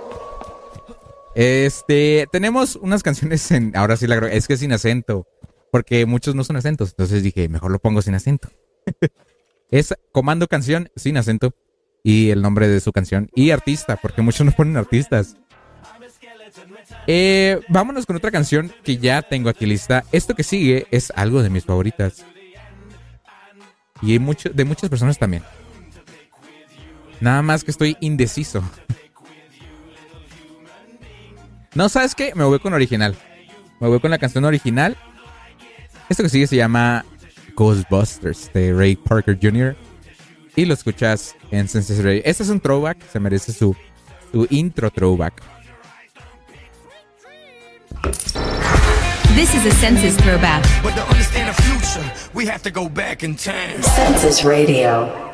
S2: Este. Tenemos unas canciones en. Ahora sí la Es que sin acento. Porque muchos no son acentos. Entonces dije, mejor lo pongo sin acento. es comando canción sin acento. Y el nombre de su canción. Y artista. Porque muchos no ponen artistas. Eh, vámonos con otra canción que ya tengo aquí lista. Esto que sigue es algo de mis favoritas. Y de muchas personas también. Nada más que estoy indeciso. No, ¿sabes qué? Me voy con original. Me voy con la canción original. Esto que sigue se llama Ghostbusters de Ray Parker Jr. Y lo escuchas en Senses Radio. Este es un throwback. Se merece su, su intro throwback.
S17: This is a census throwback.
S7: But to understand the future, we have to go back in time.
S6: Census Radio.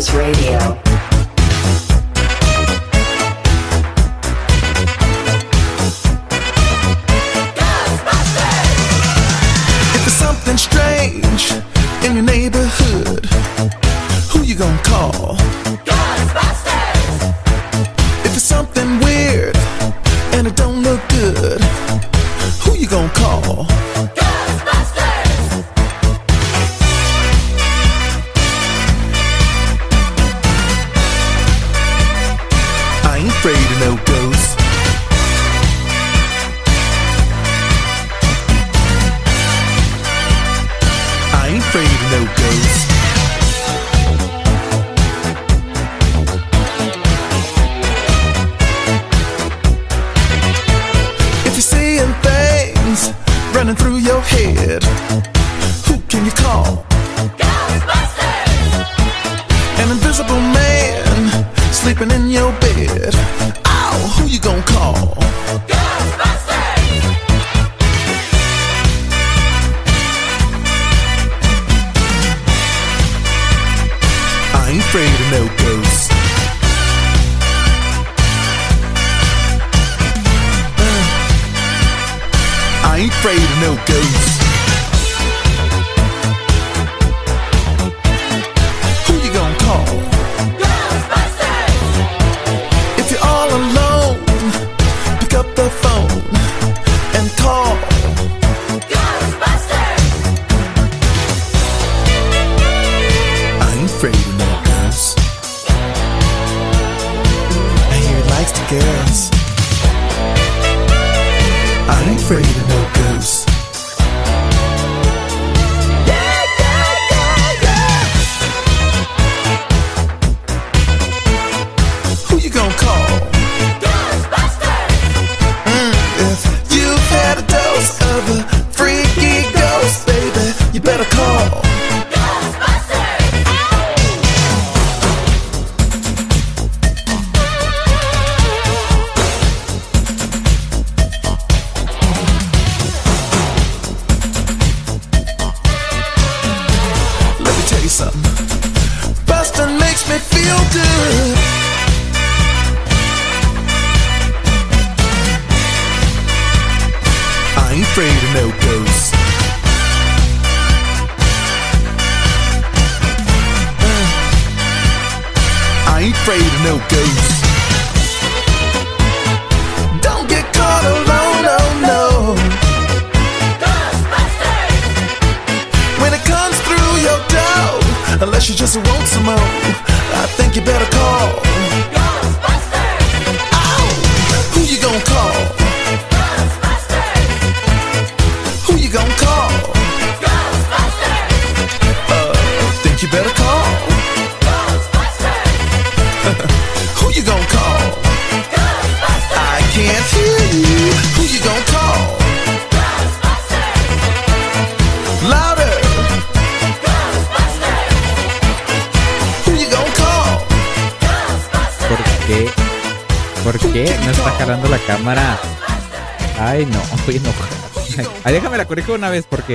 S6: Census Radio.
S10: If there's something strange in your neighborhood, who you gonna call? Ghostbusters! If it's something weird and it don't look good,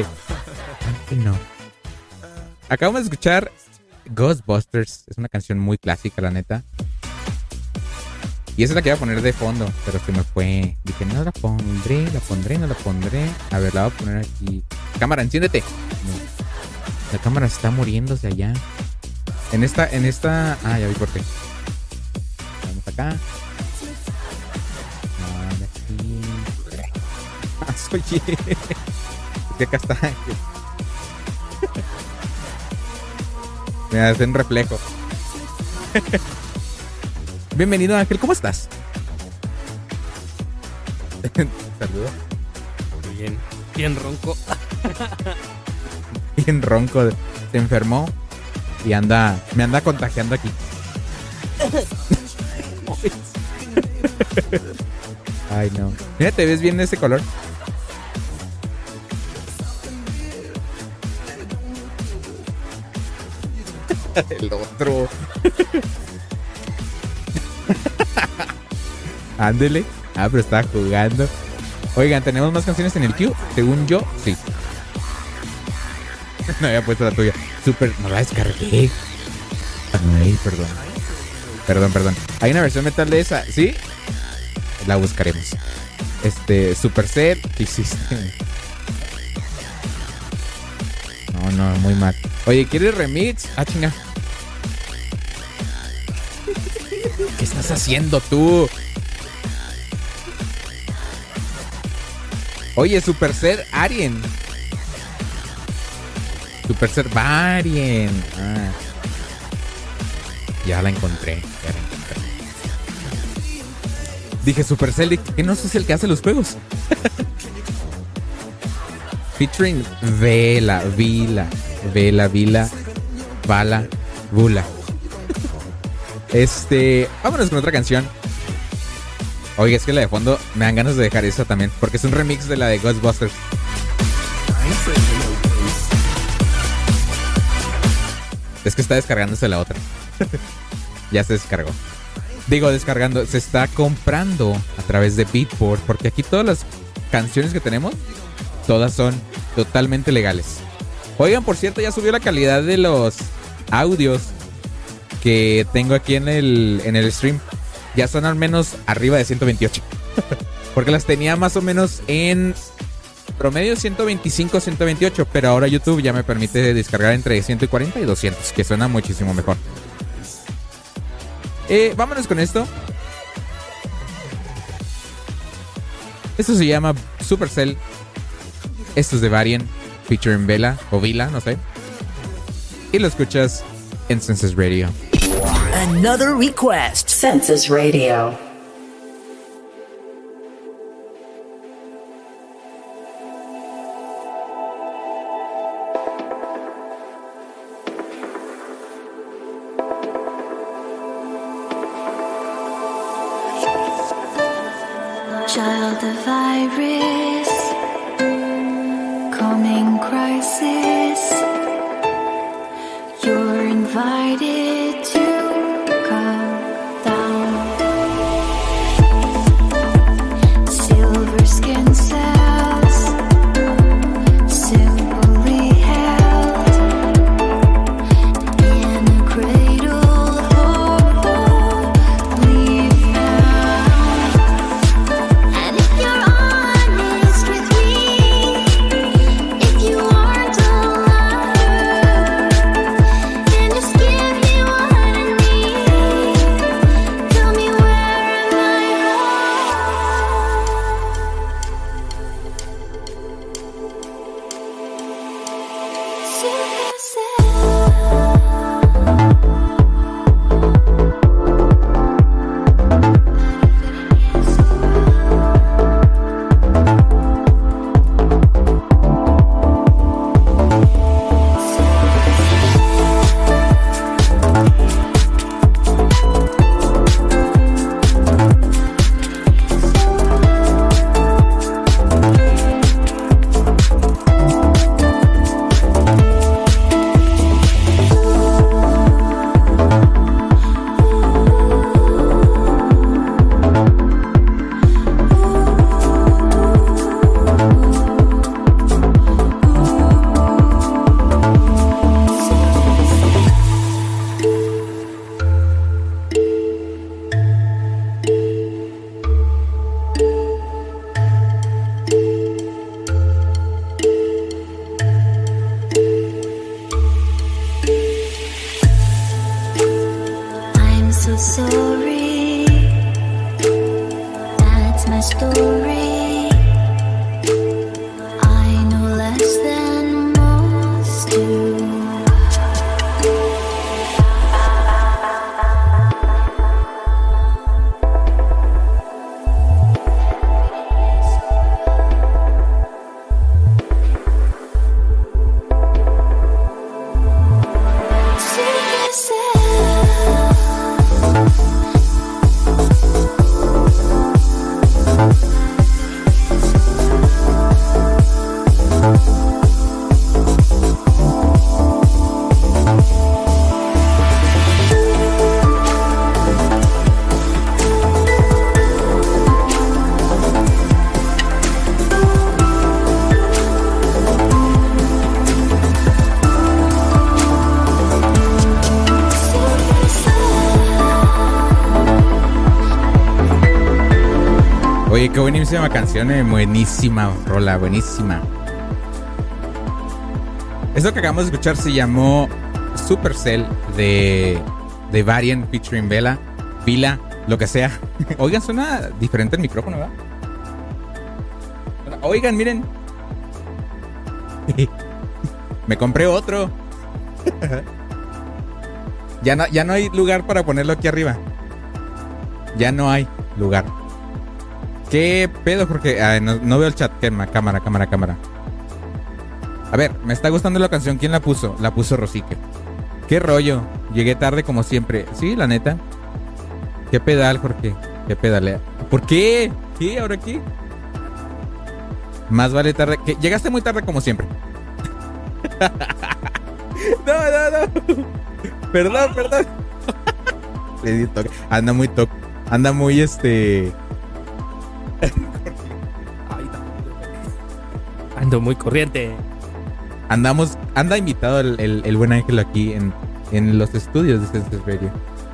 S2: Ay, no. Acabamos de escuchar Ghostbusters. Es una canción muy clásica, la neta. Y esa es la que iba a poner de fondo, pero se me fue. Dije, no la pondré, la pondré, no la pondré. A ver, la voy a poner aquí. Cámara, enciéndete. No. La cámara está muriéndose allá. En esta, en esta. Ah, ya vi por qué. Vamos acá. Ahora que acá está. Me hace un reflejo. Bienvenido Ángel, ¿cómo estás? Saludos.
S18: Bien, bien ronco.
S2: Bien ronco. Se enfermó y anda, me anda contagiando aquí. Ay, no. Mira, te ves bien de ese color. El otro. Ándele. Ah, pero estaba jugando. Oigan, ¿tenemos más canciones en el queue? Según yo, sí. No había puesto la tuya. Super. No la descargué. Ay, perdón. Perdón, perdón. Hay una versión metal de esa, ¿sí? La buscaremos. Este, Super Set, ¿qué hiciste? No, muy mal. Oye, ¿quieres remix? Ah, chinga. ¿Qué estás haciendo tú? Oye, Super Set Arien. Super Set Varien. Ah. Ya la encontré. Ya la encontré. Dije, que no es el que hace los juegos. Featuring Vela, Vila, Vela, Vila, Bala, Bula. Este, vámonos con otra canción. Oye, es que la de fondo me dan ganas de dejar esa también, porque es un remix de la de Ghostbusters. Es que está descargándose la otra. ya se descargó. Digo, descargando, se está comprando a través de Beatport, porque aquí todas las canciones que tenemos, todas son totalmente legales. Oigan, por cierto, ya subió la calidad de los audios que tengo aquí en el, en el stream. Ya son al menos arriba de 128. porque las tenía más o menos en promedio 125, 128, pero ahora YouTube ya me permite descargar entre 140 y 200, que suena muchísimo mejor. Eh, vámonos con esto. Esto se llama Supercell. Esto es de Varian, featuring Vela o Vila, no sé. Y lo escuchas en Senses Radio.
S5: Another request.
S1: Census Radio.
S2: Buenísima canción, eh, buenísima rola, buenísima. Esto que acabamos de escuchar se llamó Supercell de, de Varian featuring Vela, Vila, lo que sea. Oigan, suena diferente el micrófono, ¿verdad? Oigan, miren. Me compré otro. ya, no, ya no hay lugar para ponerlo aquí arriba. Ya no hay lugar. ¿Qué pedo, Jorge? Ay, no, veo el chat. Cámara, cámara, cámara. A ver, me está gustando la canción. ¿Quién la puso? La puso Rosique. ¿Qué rollo? Llegué tarde como siempre. Sí, la neta. ¿Qué pedal, Jorge? ¿Qué pedalea? ¿Por qué? ¿Qué? ¿Ahora qué? Más vale tarde. Llegaste muy tarde como siempre. no, no, no. Perdón, perdón. Anda muy toque. Anda muy este.
S18: Muy corriente.
S2: Andamos, anda invitado el, el- el buen ángel aquí en, en los estudios de Senses Radio.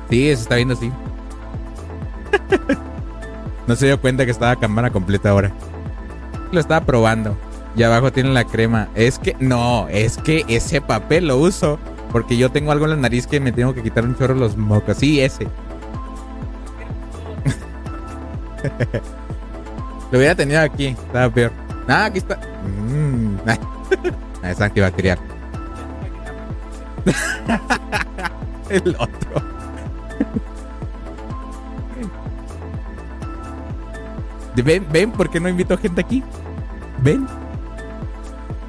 S2: Sí, se está viendo así. no se dio cuenta que estaba cámara completa ahora. Lo estaba probando. Y abajo tiene la crema. Es que, no, es que ese papel lo uso. Porque yo tengo algo en la nariz que me tengo que quitar un chorro los mocos. Sí, ese. lo hubiera tenido aquí. Estaba peor. Ah, aquí está. Mm. Es antibacterial. El otro. ¿Ven, ¿Ven por qué no invito gente aquí? ¿Ven?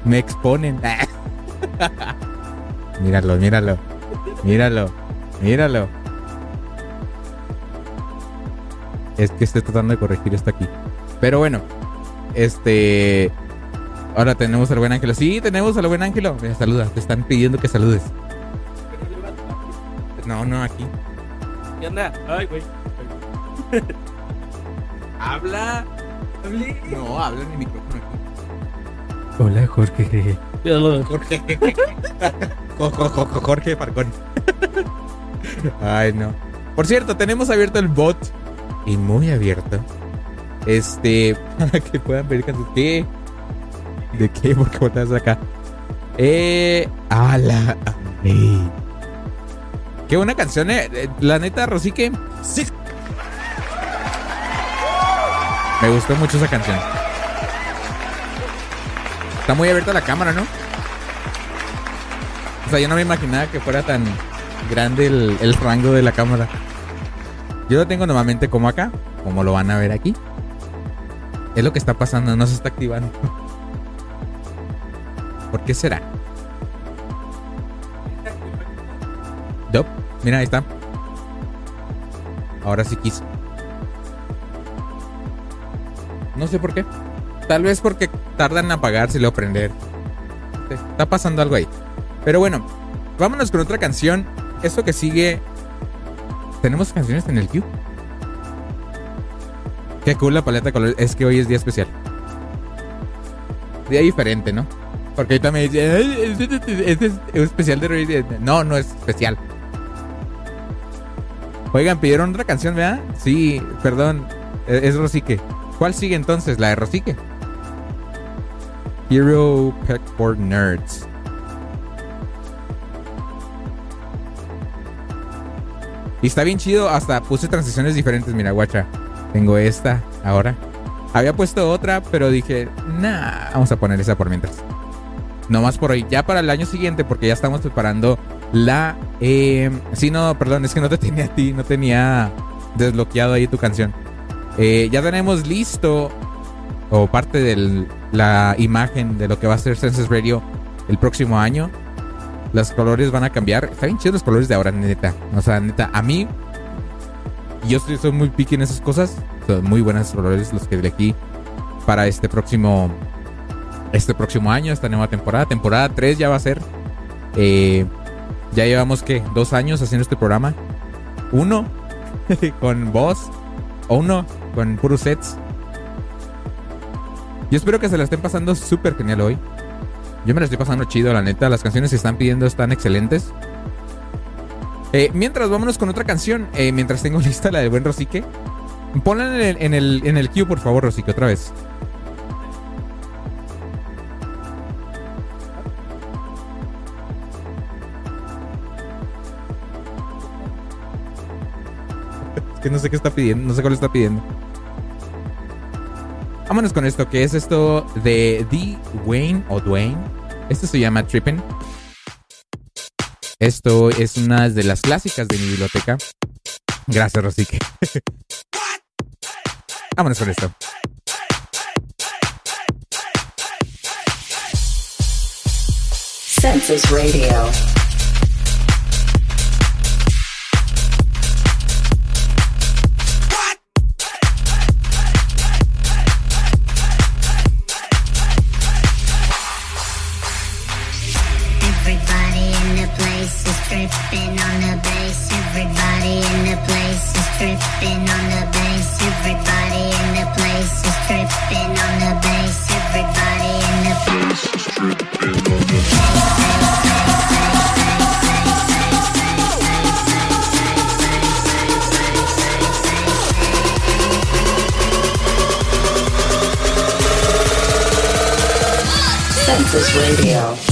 S2: Me exponen. míralo, míralo. Míralo. Míralo. Es que estoy tratando de corregir esto aquí. Pero bueno. Este. Ahora tenemos al buen Ángelo. Sí, tenemos al buen Ángelo. Mira, saluda. Te están pidiendo que saludes. No, no, aquí.
S18: ¿Qué onda? Ay, güey.
S2: Habla. No, habla en el micrófono aquí.
S18: Hola, Jorge.
S2: Jorge. Jo- jo- jo- jo- Jorge Farcón. Ay, no. Por cierto, tenemos abierto el bot. Y muy abierto. Este. Para que puedan ver canciones. ¿De qué? ¿Por qué botas acá? Eh. A la. Qué buena canción, eh. Eh, La neta, Rosique. Sí. Me gustó mucho esa canción. Está muy abierta la cámara, ¿no? O sea, yo no me imaginaba que fuera tan grande el, el rango de la cámara. Yo lo tengo normalmente como acá, como lo van a ver aquí. Es lo que está pasando, no se está activando. ¿Por qué será? Dop, mira, ahí está. Ahora sí quiso. No sé por qué. Tal vez porque tardan en apagarse y luego prender. Está pasando algo ahí. Pero bueno, vámonos con otra canción. Esto que sigue. ¿Tenemos canciones en el queue? Qué cool la paleta de colores. Es que hoy es día especial. Día diferente, ¿no? Porque ahorita me dice, "Ay, este es es especial de Rey". No, no es especial. Oigan, pidieron otra canción, ¿verdad? Sí, perdón. e- Es Rosique. ¿Cuál sigue entonces? La de Rosique. Hero Pack for Nerds. Y está bien chido, hasta puse transiciones diferentes, mira, guacha. Tengo esta ahora. Había puesto otra, pero dije, nah, vamos a poner esa por mientras. No más por hoy. Ya para el año siguiente, porque ya estamos preparando la... Eh, sí, no, perdón, es que no te tenía a ti, no tenía desbloqueado ahí tu canción. Eh, ya tenemos listo, o parte de la imagen de lo que va a ser Census Radio el próximo año. Los colores van a cambiar. Está bien chidos los colores de ahora, neta. O sea, neta, a mí yo soy, muy picky en esas cosas. Son muy buenos colores los que elegí para este próximo este próximo año, esta nueva temporada. Temporada 3 ya va a ser. Eh, ya llevamos que dos años haciendo este programa. Uno con voz. O uno con puros sets. Yo espero que se la estén pasando súper genial hoy. Yo me la estoy pasando chido, la neta. Las canciones que están pidiendo están excelentes. Eh, mientras, vámonos con otra canción. Eh, mientras tengo lista la del buen Rosique. Ponla en el, en el, en el por favor, Rosique, otra vez. que no sé qué está pidiendo, no sé cuál está pidiendo. Vámonos con esto, que es esto de D. Wayne o Dwayne. Esto se llama Trippin. Esto es una de las clásicas de mi biblioteca. Gracias, Rosique. Vámonos con esto.
S1: Census Radio.
S6: Is tripping on the bass. Everybody in the place is tripping on the bass. Everybody in the place is tripping on the bass. Everybody in the place is tripping on the
S1: Census Radio.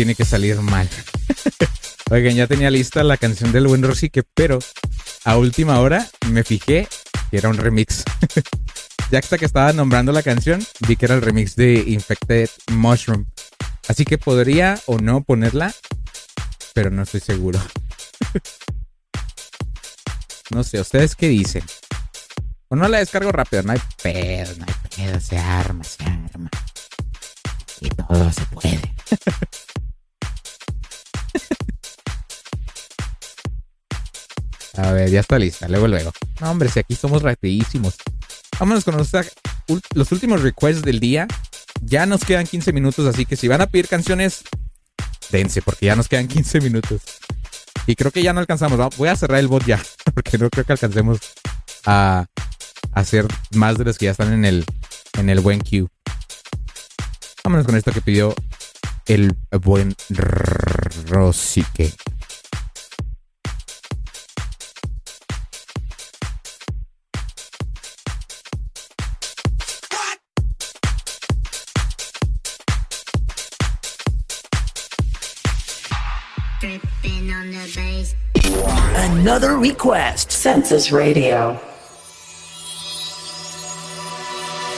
S2: Tiene que salir mal. Oigan, ya tenía lista la canción del buen Rosique, pero a última hora me fijé que era un remix. ya hasta que estaba nombrando la canción, vi que era el remix de Infected Mushroom. Así que podría o no ponerla, pero no estoy seguro. no sé, ¿ustedes qué dicen? O no la descargo rápido, no hay pedo, no hay pedo, se arma, se arma. Y todo se puede. A ver, ya está lista, luego, luego. No, hombre, si aquí somos rapidísimos. Vámonos con los, los últimos requests del día. Ya nos quedan 15 minutos, así que si van a pedir canciones, dense, porque ya nos quedan 15 minutos. Y creo que ya no alcanzamos. Voy a cerrar el bot ya, porque no creo que alcancemos a hacer más de los que ya están en el, en el buen queue. Vámonos con esto que pidió el buen Rosique.
S5: Another request.
S1: Census Radio.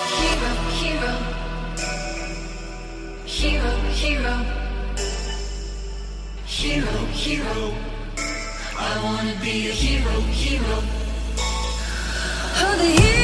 S19: Kiro Kiro She
S4: no Kiro She no I want to be a hero, Kiro How the hero.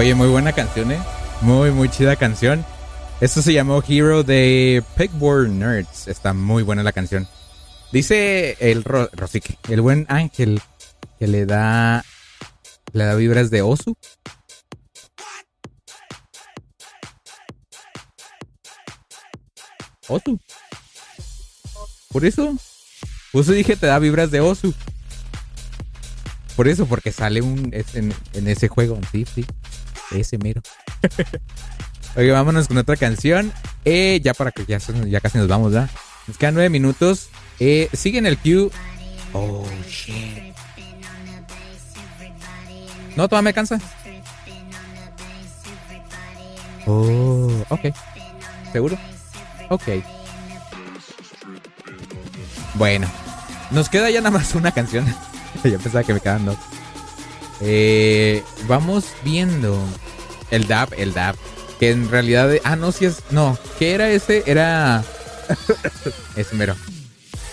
S2: Oye, muy buena canción, ¿eh? Muy, muy chida canción. Esto se llamó Hero de Pegboard Nerds. Está muy buena la canción. Dice el Ro- Rosique, el buen ángel que le da le da vibras de Osu. Osu. Por eso. Eso dije te da vibras de Osu. Por eso, porque sale un en, en ese juego. Sí, sí. Ese mero. Oye, vámonos con otra canción. Eh, ya para que ya, ya casi nos vamos, ¿ya? Nos quedan nueve minutos. Eh, sigue en el queue. Oh, shit. No, todavía me cansa. Oh, ok. ¿Seguro? Ok. Bueno, nos queda ya nada más una canción. Yo pensaba que me quedaban dos. Eh, vamos viendo el DAP, el DAP. Que en realidad. Ah, no, si es. No, ¿qué era ese? Era. es mero.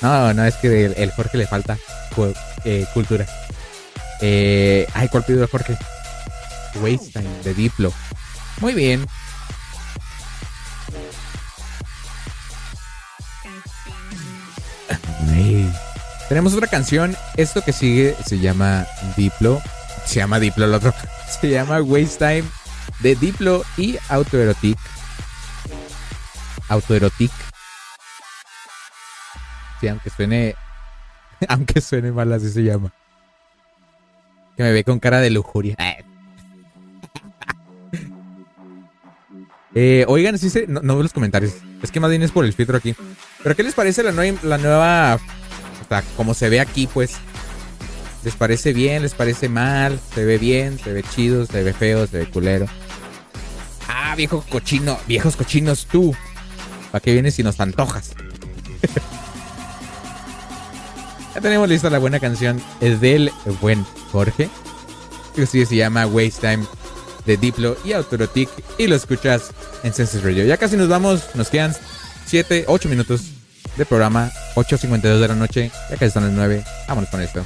S2: No, no, es que el, el Jorge le falta eh, cultura. Eh, ay, ¿cuál pidió el Jorge? Waste Time de Diplo. Muy bien. Ay. Tenemos otra canción. Esto que sigue se llama Diplo. Se llama Diplo el otro. Se llama Waste Time de Diplo y Autoerotic. Autoerotic. Sí, aunque suene. Aunque suene mal, así se llama. Que me ve con cara de lujuria. Eh, oigan, sí se. No, no veo los comentarios. Es que más bien es por el filtro aquí. Pero ¿qué les parece la, la nueva. O sea, como se ve aquí, pues. ¿Les parece bien? ¿Les parece mal? ¿Se ve bien? ¿Se ve chido? ¿Se ve feo? ¿Se ve culero? Ah, viejo cochino. Viejos cochinos tú. ¿Para qué vienes si nos antojas? ya tenemos lista la buena canción. Es del buen Jorge. Que sí se llama Waste Time de Diplo y Autorotic. Y lo escuchas en Senses Radio. Ya casi nos vamos. Nos quedan 7, 8 minutos de programa. 8.52 de la noche. Ya casi están las 9. Vámonos con esto.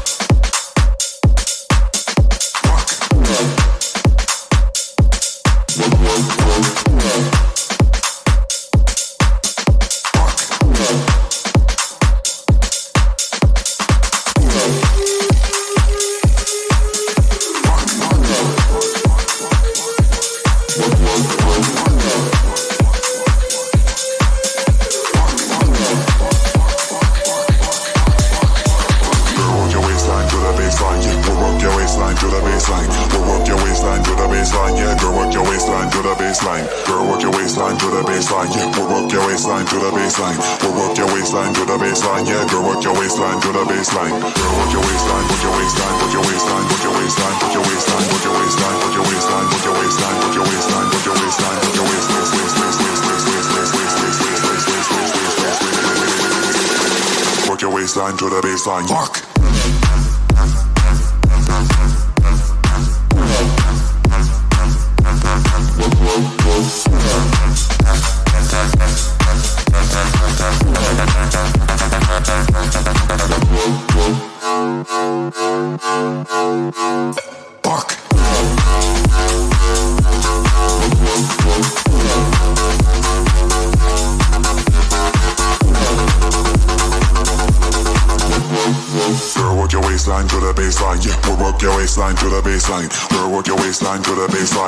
S15: baseline.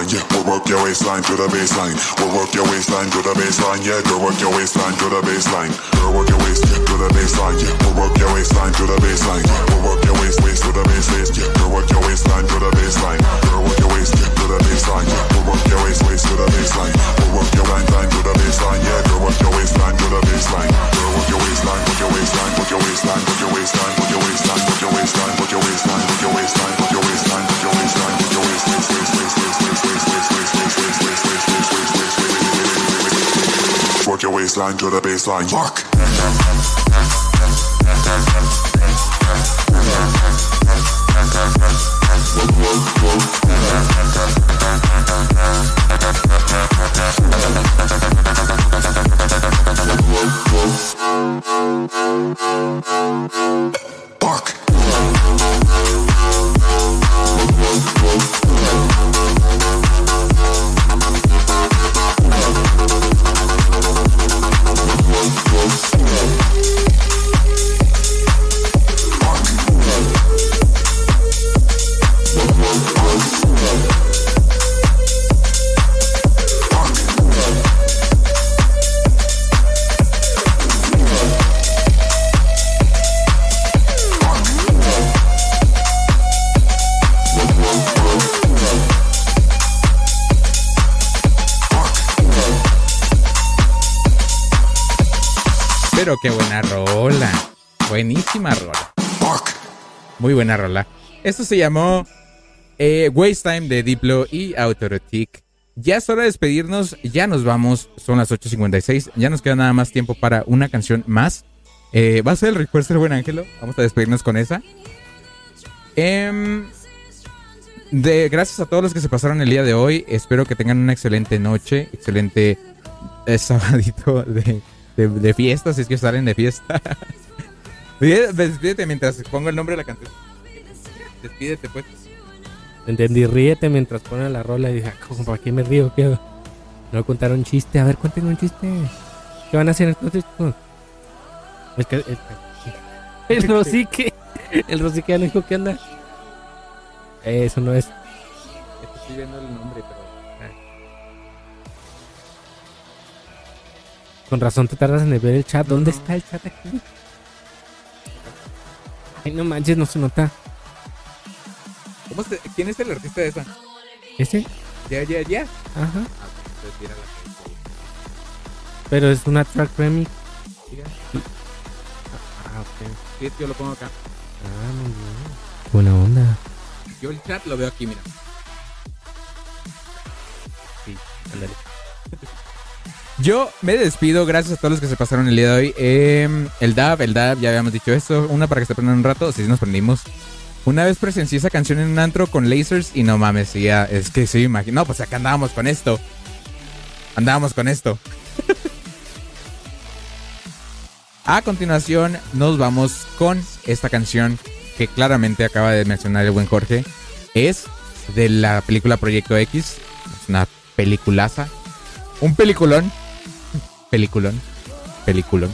S15: Baseline, yeah. We'll work your waistline to the baseline. We'll work your waistline to the baseline, yeah. Girl, work your waistline to the baseline. Girl, work your waist to the baseline, yeah. We'll work your waistline to the baseline. We'll work your waist waist to the base waist, yeah. Girl, work your waistline to the baseline. Girl, work your waist to the baseline, yeah. We'll work your waist waist to the baseline. We'll work your line line to the baseline, yeah. Girl, work your waistline to the baseline. Girl, work your waistline, work your waistline, work your waistline, work your waistline, work your waistline, work your waistline, work your waistline, work your waistline, waistline, your waistline to the baseline. Fuck.
S2: Buena rola. Esto se llamó eh, Waste Time de Diplo y Autorotic. Ya es hora de despedirnos. Ya nos vamos. Son las 8.56. Ya nos queda nada más tiempo para una canción más. Eh, ¿Va a ser el request del buen Ángelo? Vamos a despedirnos con esa. Em, de, gracias a todos los que se pasaron el día de hoy. Espero que tengan una excelente noche. Excelente eh, sabadito de, de, de fiesta. Si es que salen de fiesta. Despídete mientras pongo el nombre de la canción. Despídete, pues.
S18: Entendí, ríete mientras ponen la rola y dije, "Ah, ¿para qué me río? ¿Qué? No contar un chiste. A ver, cuéntenme un chiste. ¿Qué van a hacer entonces? El, que- el, el Rosique. El Rosique ya no dijo qué anda. Eso no es.
S2: Estoy viendo el nombre, pero.
S18: Con razón te tardas en ver el chat. ¿Dónde está el chat aquí? Ay, no manches, no se nota.
S2: ¿Cómo se- ¿Quién es el artista de esa?
S18: ¿Ese?
S2: Ya, ya, ya.
S18: Ajá.
S2: Ah, entonces mira la
S18: Pero es una track remix.
S2: que-
S18: Ah, ok.
S2: Sí, yo lo pongo acá.
S18: Ah, muy bien. Buena onda.
S2: Yo el chat lo veo aquí, mira.
S18: Sí, ándale.
S2: Yo me despido, gracias a todos los que se pasaron el día de hoy. Eh, el DAB, el DAB, ya habíamos dicho esto. Una para que se prendan un rato, si nos prendimos. Una vez presencié esa canción en un antro con lasers y no mames, sí, ya, es que sí, imagino. No, pues acá andábamos con esto. Andábamos con esto. a continuación, nos vamos con esta canción que claramente acaba de mencionar el buen Jorge. Es de la película Proyecto X. Es una peliculaza. Un peliculón. Peliculón. Peliculón.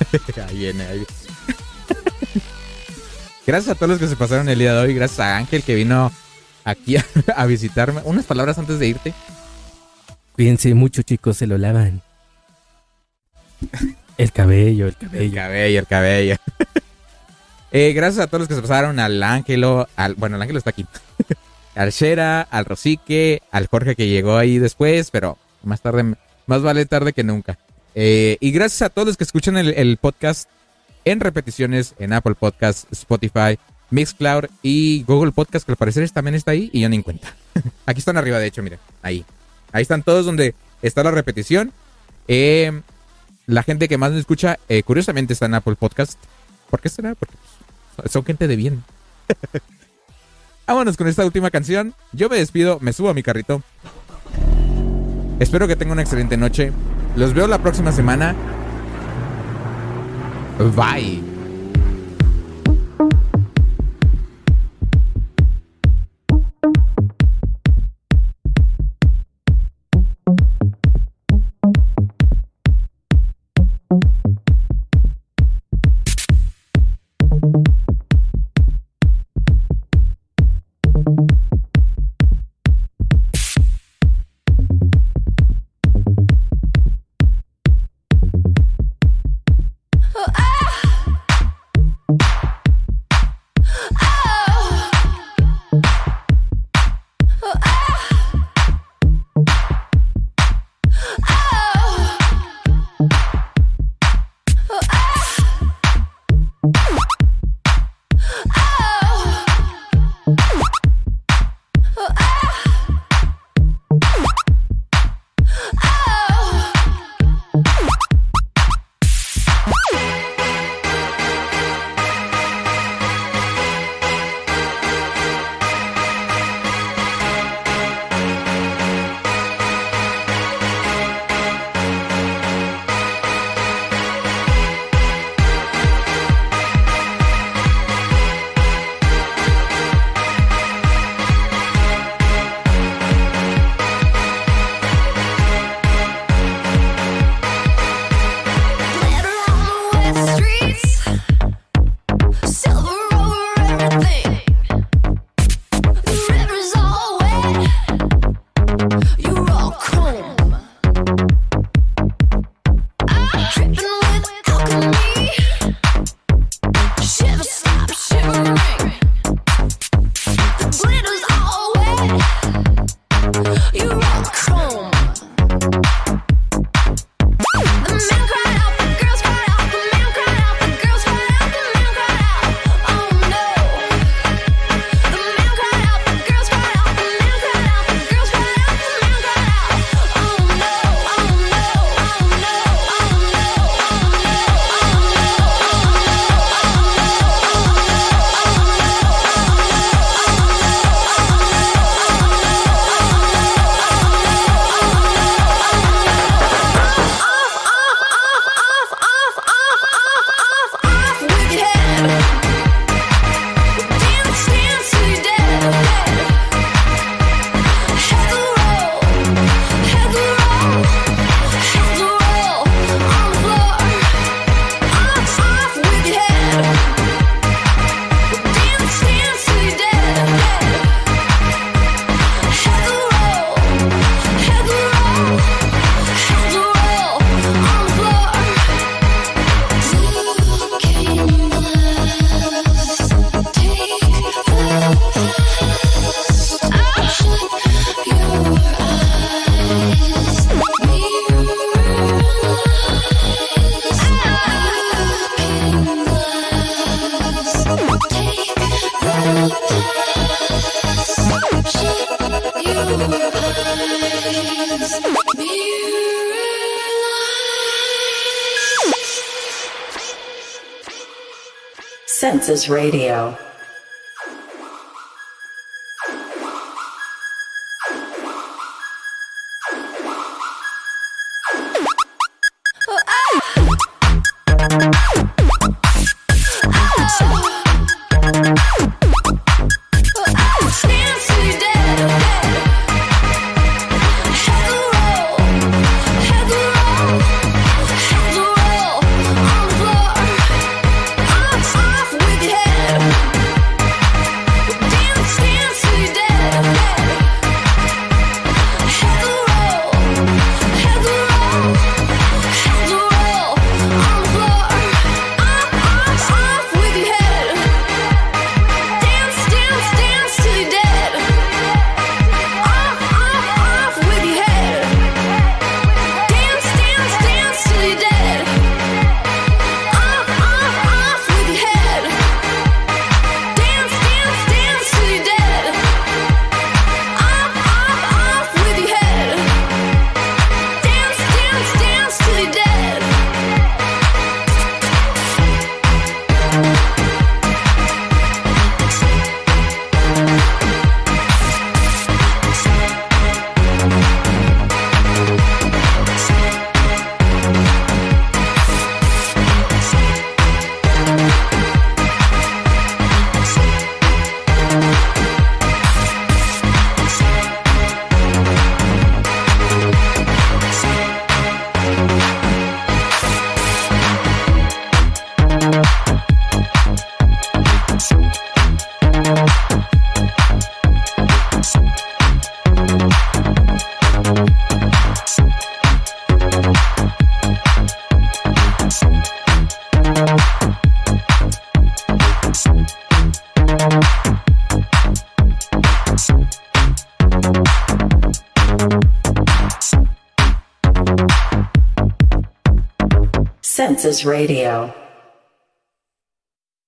S2: ahí viene, ahí viene. Gracias a todos los que se pasaron el día de hoy. Gracias a Ángel que vino aquí a, a visitarme. Unas palabras antes de irte.
S18: Cuídense mucho, chicos, se lo lavan. El cabello, el
S2: El
S18: cabello.
S2: cabello, el cabello. Eh, gracias a todos los que se pasaron. Al Ángelo. Al, bueno, el Ángelo está aquí. al Shera, al Rosique, al Jorge que llegó ahí después, pero más tarde, más vale tarde que nunca. Eh, y gracias a todos los que escuchan el, el podcast en repeticiones en Apple Podcasts, Spotify, Mixcloud y Google Podcast, que al parecer también está ahí y yo ni en cuenta. Aquí están arriba, de hecho, miren, ahí. Ahí están todos donde está la repetición. Eh, la gente que más me escucha, eh, curiosamente, está en Apple Podcast. ¿Por qué será? Porque pues, son gente de bien. Vámonos con esta última canción. Yo me despido, me subo a mi carrito. Espero que tengan una excelente noche. Los veo la próxima semana.
S4: Vai! Radio. Census Radio.